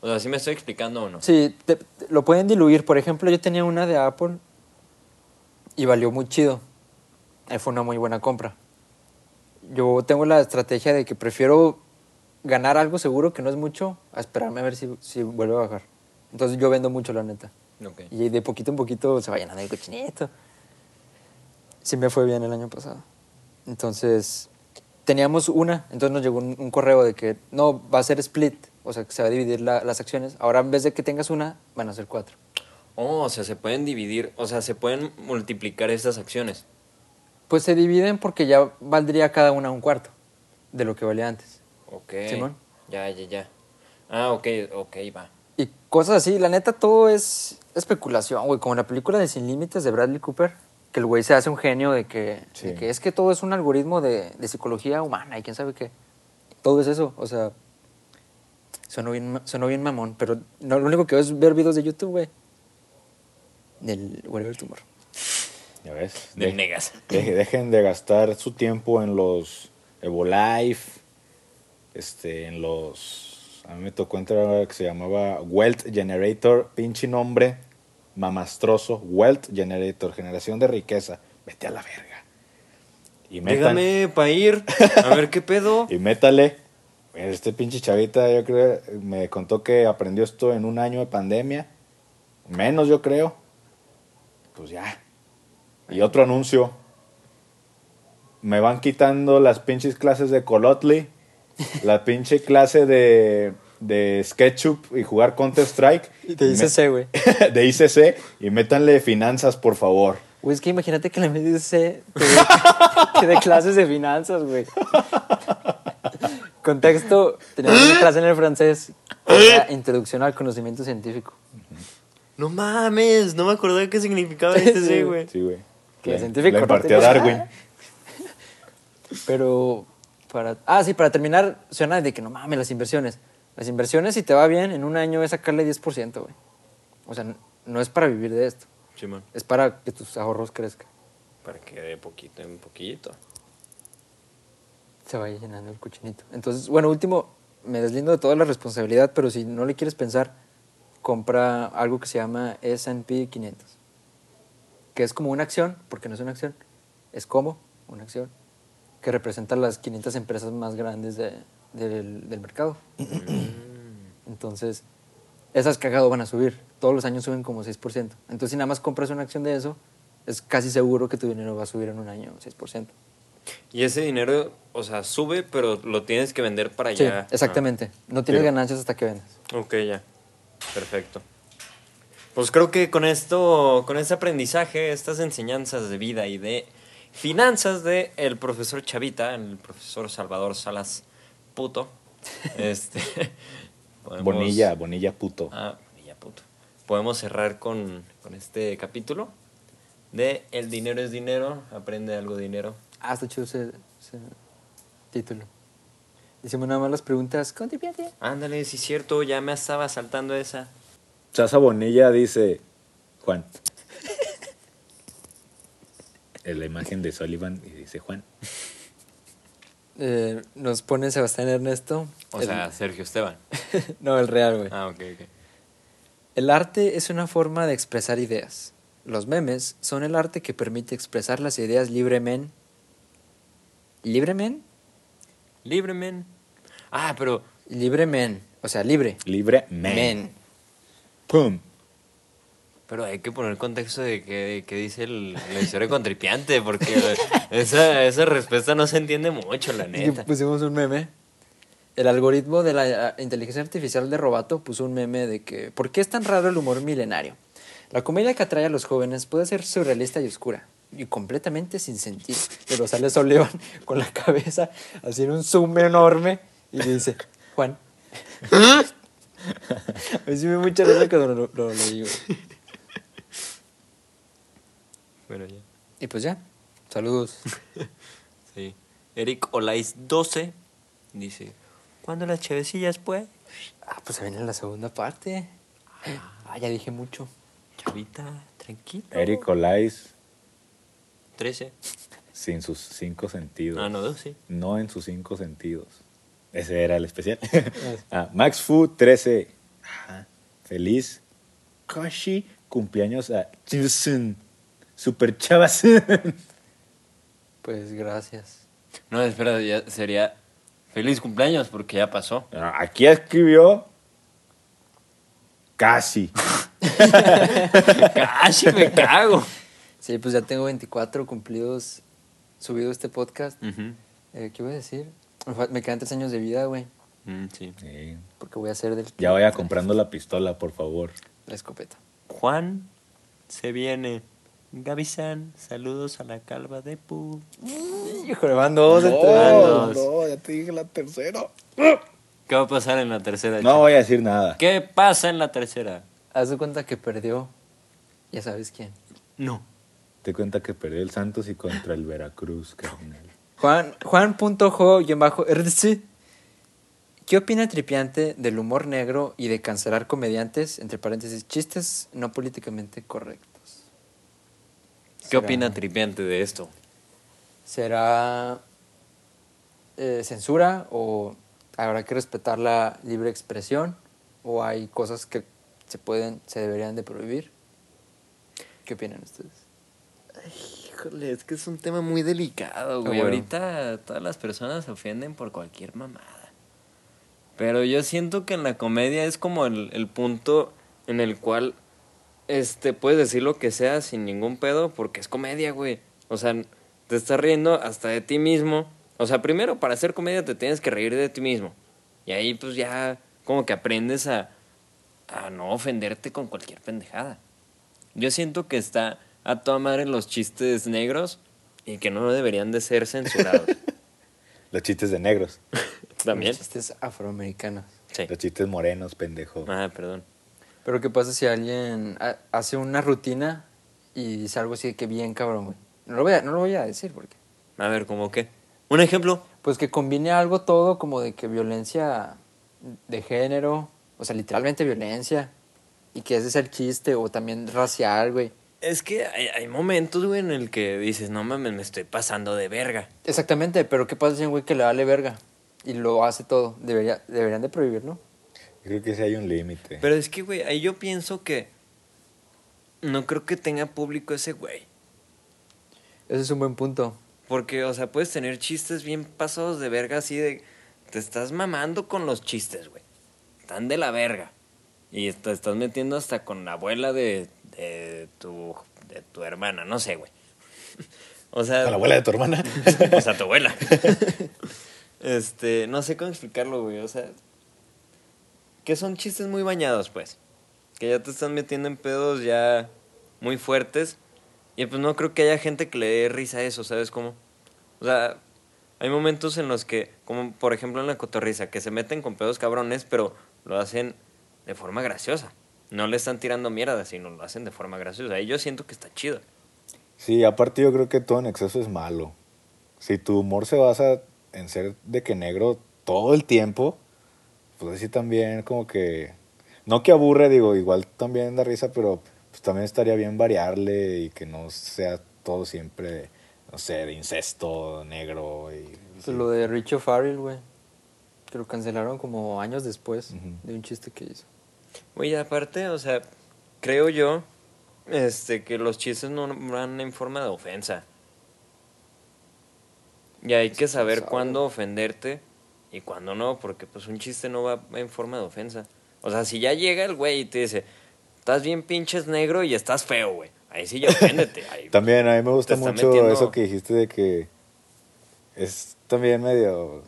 O sea, ¿sí me estoy explicando o no? Sí, te- te- lo pueden diluir. Por ejemplo, yo tenía una de Apple y valió muy chido. Fue una muy buena compra. Yo tengo la estrategia de que prefiero ganar algo seguro, que no es mucho, a esperarme a ver si, si vuelve a bajar. Entonces yo vendo mucho, la neta. Ok. Y de poquito en poquito se va llenando el cochinito. Sí me fue bien el año pasado. Entonces, teníamos una, entonces nos llegó un, un correo de que no, va a ser split, o sea, que se va a dividir la- las acciones. Ahora en vez de que tengas una, van a ser cuatro. Oh, o sea, se pueden dividir, o sea, se pueden multiplicar estas acciones. Pues se dividen porque ya valdría cada una un cuarto de lo que valía antes. Ok. Simón. Ya, ya, ya. Ah, ok, ok, va. Y cosas así, la neta, todo es especulación, güey. Como la película de Sin Límites de Bradley Cooper, que el güey se hace un genio de que, Sí. de que es que todo es un algoritmo de, de psicología humana y quién sabe qué. Todo es eso, o sea, sonó bien, sonó bien mamón, pero no, lo único que veo es ver videos de YouTube, güey. Del Whatever Tomorrow. Ya ves. Del De- negas. deje- dejen de gastar su tiempo en los Evolife, este, en los... A mí me tocó entrar a que se llamaba Wealth Generator, pinche nombre mamastroso, Wealth Generator, generación de riqueza. Vete a la verga. Y metan, Dígame para ir, a ver qué pedo. y métale. Este pinche chavita, yo creo, me contó que aprendió esto en un año de pandemia. Menos, yo creo. Pues ya. Y otro anuncio. Me van quitando las pinches clases de Colotli, la pinche clase de, de SketchUp y jugar Counter-Strike. Dice ese, güey. de ICC y métanle finanzas, por favor. Güey, es que imagínate que la media C te te dé clases de finanzas, güey. Contexto, teníamos una clase en el francés, que era Introducción al Conocimiento Científico. No mames, no me acordaba qué significaba ese Sí, sí, güey. Sí, güey. Que Le- científico no impartió tenía- Darwin. Pero, para... Ah, sí, para terminar, suena de que no mames, las inversiones. Las inversiones, si te va bien, en un año es sacarle 10%, güey. O sea, no es para vivir de esto, Simón. es para que tus ahorros crezcan. Para que de poquito en poquito. Se vaya llenando el cochinito. Entonces, bueno, último, me deslindo de toda la responsabilidad, pero si no le quieres pensar, compra algo que se llama S&P 500, que es como una acción, porque no es una acción, es como una acción, que representa las 500 empresas más grandes de- del, del mercado. Entonces, esas cagado van a subir. Todos los años suben como 6%. Entonces, si nada más compras una acción de eso, es casi seguro que tu dinero va a subir en un año 6%. Y ese dinero, o sea, sube, pero lo tienes que vender para Sí, allá. exactamente. No tienes Sí. ganancias hasta que vendas. Ah, ok, ya. Perfecto. Pues creo que con esto, con este aprendizaje, estas enseñanzas de vida y de finanzas de el profesor Chavita, el profesor Salvador Salas Puto, este, podemos- Bonilla, Bonilla puto. Ah, Bonilla Puto. Podemos cerrar con, con este capítulo de El dinero es dinero, aprende algo de dinero. Ah, está chido ese, ese título. Hicimos nada más las preguntas. Contribuye. Ándale, sí es cierto, ya me estaba saltando esa. Chaza Bonilla dice, Juan. En la imagen de Sullivan y dice Juan. Eh, nos pone Sebastián Ernesto. O El- sea, Sergio Esteban. no, el real, güey. Ah, ok, ok. El arte es una forma de expresar ideas. Los memes son el arte que permite expresar las ideas libremente. ¿Libremente? Libremen. Ah, pero Libremente. O sea, libre. Libre men. Men. Pum. Pero hay que poner contexto de qué qué dice el, la historia contripiante, porque esa, esa respuesta no se entiende mucho, la Y neta. pusimos un meme. El algoritmo de la eh, inteligencia artificial de Robato puso un meme de que ¿por qué es tan raro el humor milenario? La comedia que atrae a los jóvenes puede ser surrealista y oscura y completamente sin sentido. Pero sale Sullivan con la cabeza en un zoom enorme y le dice, Juan. a mí sí me mucha risa cuando lo, lo güey. Bueno, ya. Y pues ya, saludos. Sí. Eric Olais 12 dice, ¿cuándo las chevecillas, pues? Ah, pues se viene la segunda parte. Ah, ya dije mucho. Chavita, tranquilo. Eric Olais 13. sin sus cinco sentidos. Ah, no, 12. No en sus cinco sentidos. Ese era el especial. ah, Max Fu 13. Ajá. Feliz. Koshi. Cumpleaños a Chusun. Super Chavasun. Pues gracias. No, espera, ya sería feliz cumpleaños porque ya pasó. Ah, Aquí escribió. Casi. ¡Casi me cago! Sí, pues ya tengo 24 cumplidos subido este podcast. Eh, ¿Qué voy a decir? Me, quedan tres años de vida, güey. Mm, sí. Sí. Porque voy a hacer del... Ya vaya comprando la pistola, por favor. La escopeta. Juan se viene. Gaby-san, saludos a la calva de Pu. Híjole, van dos. No. entonces. dos. no, ya te dije la tercera. ¿Qué va a pasar en la tercera? No voy a decir nada. ¿Qué pasa en la tercera? Haz de cuenta que perdió. Ya sabes quién. No. Te cuenta que perdió el Santos y contra el Veracruz, carnal. Juan, Juan.jo-RDC. ¿Qué opina Tripiante del humor negro y de cancelar comediantes, entre paréntesis, chistes no políticamente correctos? ¿Qué ¿Será- opina Tripiante de esto? ¿Será eh, censura o habrá que respetar la libre expresión o hay cosas que se pueden, se deberían de prohibir? ¿Qué opinan ustedes? Híjole, es que es un tema muy delicado, güey. bueno. Ahorita todas las personas se ofenden por cualquier mamada. Pero yo siento que en la comedia es como el, el punto en el cual este, puedes decir lo que sea sin ningún pedo porque es comedia, güey. O sea, te estás riendo hasta de ti mismo. O sea, primero para hacer comedia te tienes que reír de ti mismo. Y ahí pues ya como que aprendes a, a no ofenderte con cualquier pendejada. Yo siento que está a toda madre los chistes negros y que no deberían de ser censurados. Los chistes de negros. También. Los chistes afroamericanos. Sí. Los chistes morenos, pendejo. Ah, perdón. Pero ¿qué pasa si alguien ha- hace una rutina y dice algo así de que bien cabrón, güey? No lo voy a, no lo voy a decir porque... A ver, ¿cómo qué? Un ejemplo. Pues que combine algo todo como de que violencia de género, o sea, literalmente violencia, y que ese es el chiste, o también racial, güey. Es que hay, hay momentos, güey, en el que dices, no mames, me estoy pasando de verga. Exactamente, pero ¿qué pasa si hay un güey que le vale verga y lo hace todo? Debería, deberían de prohibirlo. Creo que sí hay un límite. Pero es que, güey, ahí yo pienso que no creo que tenga público ese güey. Ese es un buen punto. Porque, o sea, puedes tener chistes bien pasados de verga así de... Te estás mamando con los chistes, güey. Están de la verga. Y te estás metiendo hasta con la abuela de, de, tu, de tu hermana, no sé, güey. O sea... ¿A la abuela de tu hermana? O sea, tu abuela. este, no sé cómo explicarlo, güey. O sea, que son chistes muy bañados, pues. Que ya te están metiendo en pedos ya muy fuertes. Y pues no creo que haya gente que le dé risa a eso, ¿sabes cómo? O sea, hay momentos en los que, como por ejemplo en la cotorriza, que se meten con pedos cabrones, pero lo hacen de forma graciosa. No le están tirando mierda, sino lo hacen de forma graciosa. Y yo siento que está chido. Sí, aparte yo creo que todo en exceso es malo. Si tu humor se basa en ser de que negro todo el tiempo, pues así también como que... No que aburre, digo, igual también da risa, pero pues también estaría bien variarle y que no sea todo siempre, no sé, de incesto negro y... Pues lo de Richo Farrell, güey. Que lo cancelaron como años después de un chiste que hizo. Oye, aparte, o sea, creo yo este, que los chistes no van en forma de ofensa. Y hay que saber sabe. cuándo ofenderte y cuándo no, porque pues un chiste no va en forma de ofensa. O sea, si ya llega el güey y te dice, estás bien pinches negro y estás feo, güey. Ahí sí ya oféndete. Ahí, También a mí me gusta mucho metiendo- eso que dijiste de que es también medio...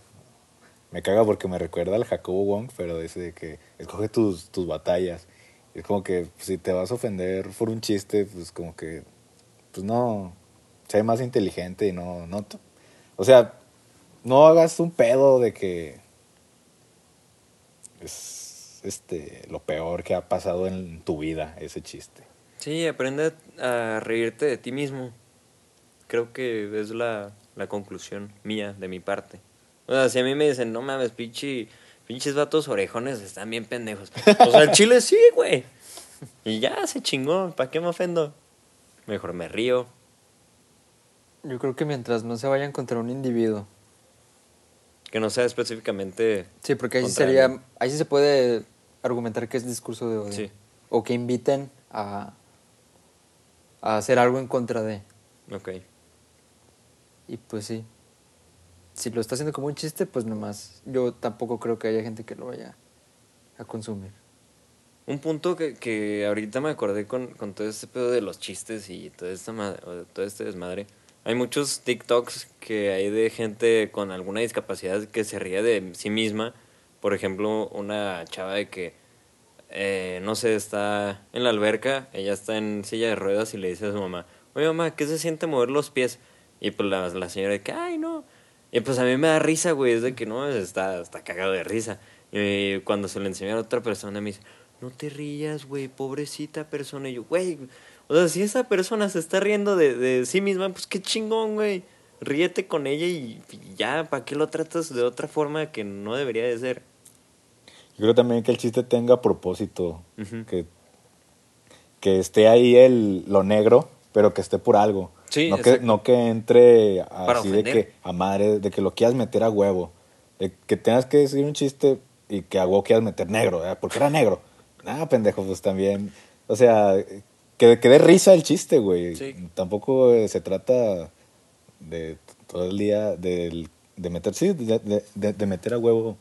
Me caga porque me recuerda al Jacobo Wong, pero dice de que escoge tus, tus batallas. Es como que pues, si te vas a ofender por un chiste, pues como que, pues no, sé más inteligente y no, no, o sea, no hagas un pedo de que es este lo peor que ha pasado en tu vida ese chiste. Sí, aprende a reírte de ti mismo. Creo que es la, la conclusión mía, de mi parte. O sea, si a mí me dicen, no mames, pinche, pinches vatos orejones están bien pendejos. O sea, el chile sí, güey. Y ya, se chingó. ¿Para qué me ofendo? Mejor me río. Yo creo que mientras no se vayan contra un individuo. Que no sea específicamente... Sí, porque ahí sí sería, ahí sí se puede argumentar que es discurso de odio. Sí. O que inviten a, a hacer algo en contra de. Ok. Y pues sí. Si lo está haciendo como un chiste, pues nomás. Yo tampoco creo que haya gente que lo vaya a consumir. Un punto que, que ahorita me acordé con, con todo este pedo de los chistes y todo, esta ma- o todo este desmadre. Hay muchos TikToks que hay de gente con alguna discapacidad que se ríe de sí misma. Por ejemplo, una chava de que, eh, no sé, está en la alberca, ella está en silla de ruedas y le dice a su mamá, oye mamá, ¿qué se siente mover los pies? Y pues la, la señora de que, ay no. Y pues a mí me da risa, güey, es de que no, está, está cagado de risa. Y cuando se lo enseñó a otra persona me dice, no te rías, güey, pobrecita persona. Y yo, güey, o sea, si esa persona se está riendo de, de sí misma, pues qué chingón, güey. Ríete con ella y, y ya, ¿para qué lo tratas de otra forma que no debería de ser? Yo creo también que el chiste tenga propósito. Que, que esté ahí el, lo negro, pero que esté por algo. Sí, no, que, no que entre así de que a madre, de que lo quieras meter a huevo. De que tengas que decir un chiste y que a huevo quieras meter negro, porque era negro. Ah, pendejo, pues también. O sea, que, que dé risa el chiste, güey. Sí. Tampoco eh, se trata de todo el día del- de, meter, sí, de, de- de- de meter a huevo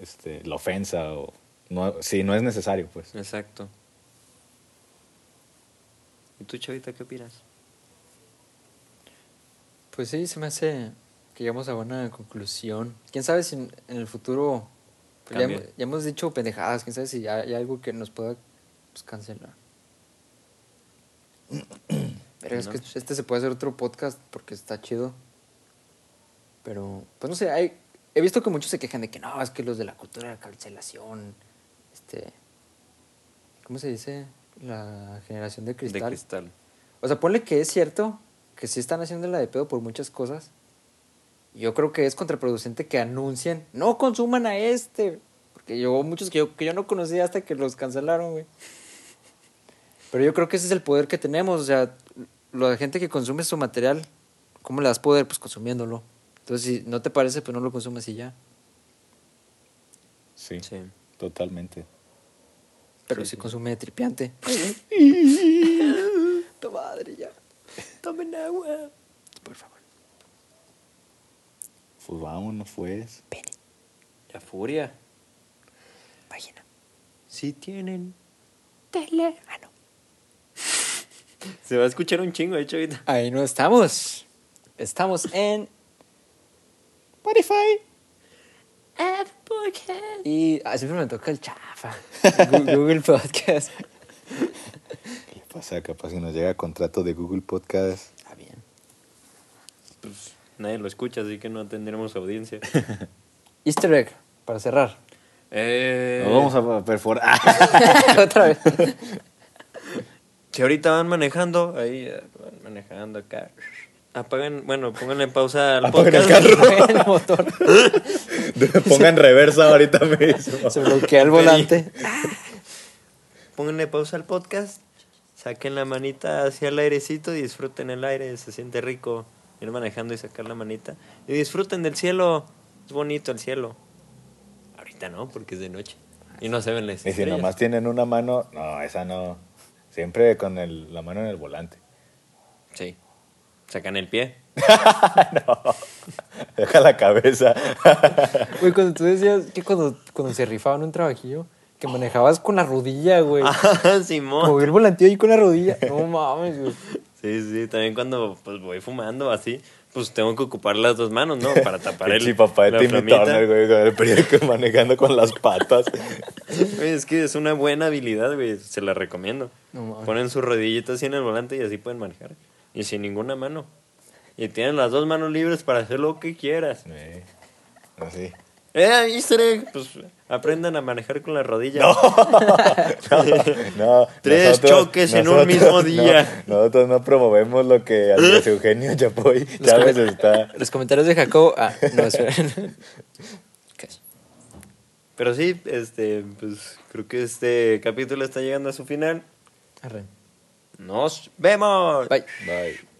este, la ofensa o no, si no es necesario, pues. Exacto. ¿Y tú, Chavita, qué opinas? Pues sí, se me hace que llegamos a buena conclusión. ¿Quién sabe si en, el futuro... pues ya, ya hemos dicho pendejadas, quién sabe si hay, hay algo que nos pueda pues, cancelar. Pero es No. que este se puede hacer otro podcast porque está chido. Pero, pues no sé, hay, he visto que muchos se quejan de que no, es que los de la cultura de la cancelación, este... ¿Cómo se dice? La generación de cristal. De cristal. O sea, ponle que es cierto que sí están haciendo la de pedo por muchas cosas. Yo creo que es contraproducente que anuncien, no consuman a este. Porque yo, muchos que yo, que yo no conocía hasta que los cancelaron, güey. Pero yo creo que ese es el poder que tenemos. O sea, la gente que consume su material, ¿cómo le das poder? Pues consumiéndolo. Entonces, si no te parece, pues no lo consumes y ya. Sí, Sí. totalmente. Pero Sí, si sí. consume tripiante. Tomen agua. Por favor. Pues vámonos, pues. Pene. Ya furia. Página. Sí tienen. Tele. Ah, no. Se va a escuchar un chingo, eh, Chavita. Ahí no estamos. Estamos en Spotify. Y ah, siempre me toca el chafa. Google Podcast. ¿Qué le pasa? Capaz si nos llega contrato de Google Podcast. Ah, bien. Pues nadie lo escucha, así que no tendremos audiencia. Easter egg, para cerrar. eh, Nos vamos a perforar. Otra vez. Si ahorita van manejando, ahí eh, van manejando acá. Apagan, bueno, pónganle pausa al Apaguen el podcast. carro. el motor. Pongan reversa ahorita mismo. Se bloquea el volante. Pónganle pausa al podcast. Saquen la manita hacia el airecito y disfruten el aire. Se siente rico ir manejando y sacar la manita. Y disfruten del cielo. Es bonito el cielo. Ahorita no, porque es de noche. Y no se ven las Y si nomás tienen una mano, no, esa no. Siempre con el- la mano en el volante. Sí. Sacan el pie. Deja la cabeza. Güey, cuando tú decías que cuando, cuando se rifaban un trabajillo, que manejabas con la rodilla, güey. Ah, Simón. Mover el volantillo ahí con la rodilla. No mames, güey. Sí, sí, también cuando pues voy fumando así, pues tengo que ocupar las dos manos, ¿no? Para tapar el Pinche papá flamita. Turner, güey, con el periódico manejando con las patas. Güey, es que es una buena habilidad, güey, se la recomiendo. No mames. Ponen su rodillita así en el volante y así pueden manejar. Y sin ninguna mano. Y tienen las dos manos libres para hacer lo que quieras. Sí, así. ¡Eh, easter egg! Pues aprendan a manejar con la rodilla. No, Tres choques en un mismo día. no, nosotros no promovemos lo que Andrés Eugenio Chapoy Chávez está. Los comentarios de Jacobo. Ah, no. Pero sí, este, pues creo que este capítulo está llegando a su final. Arre. Nos vemos. Bye. Bye.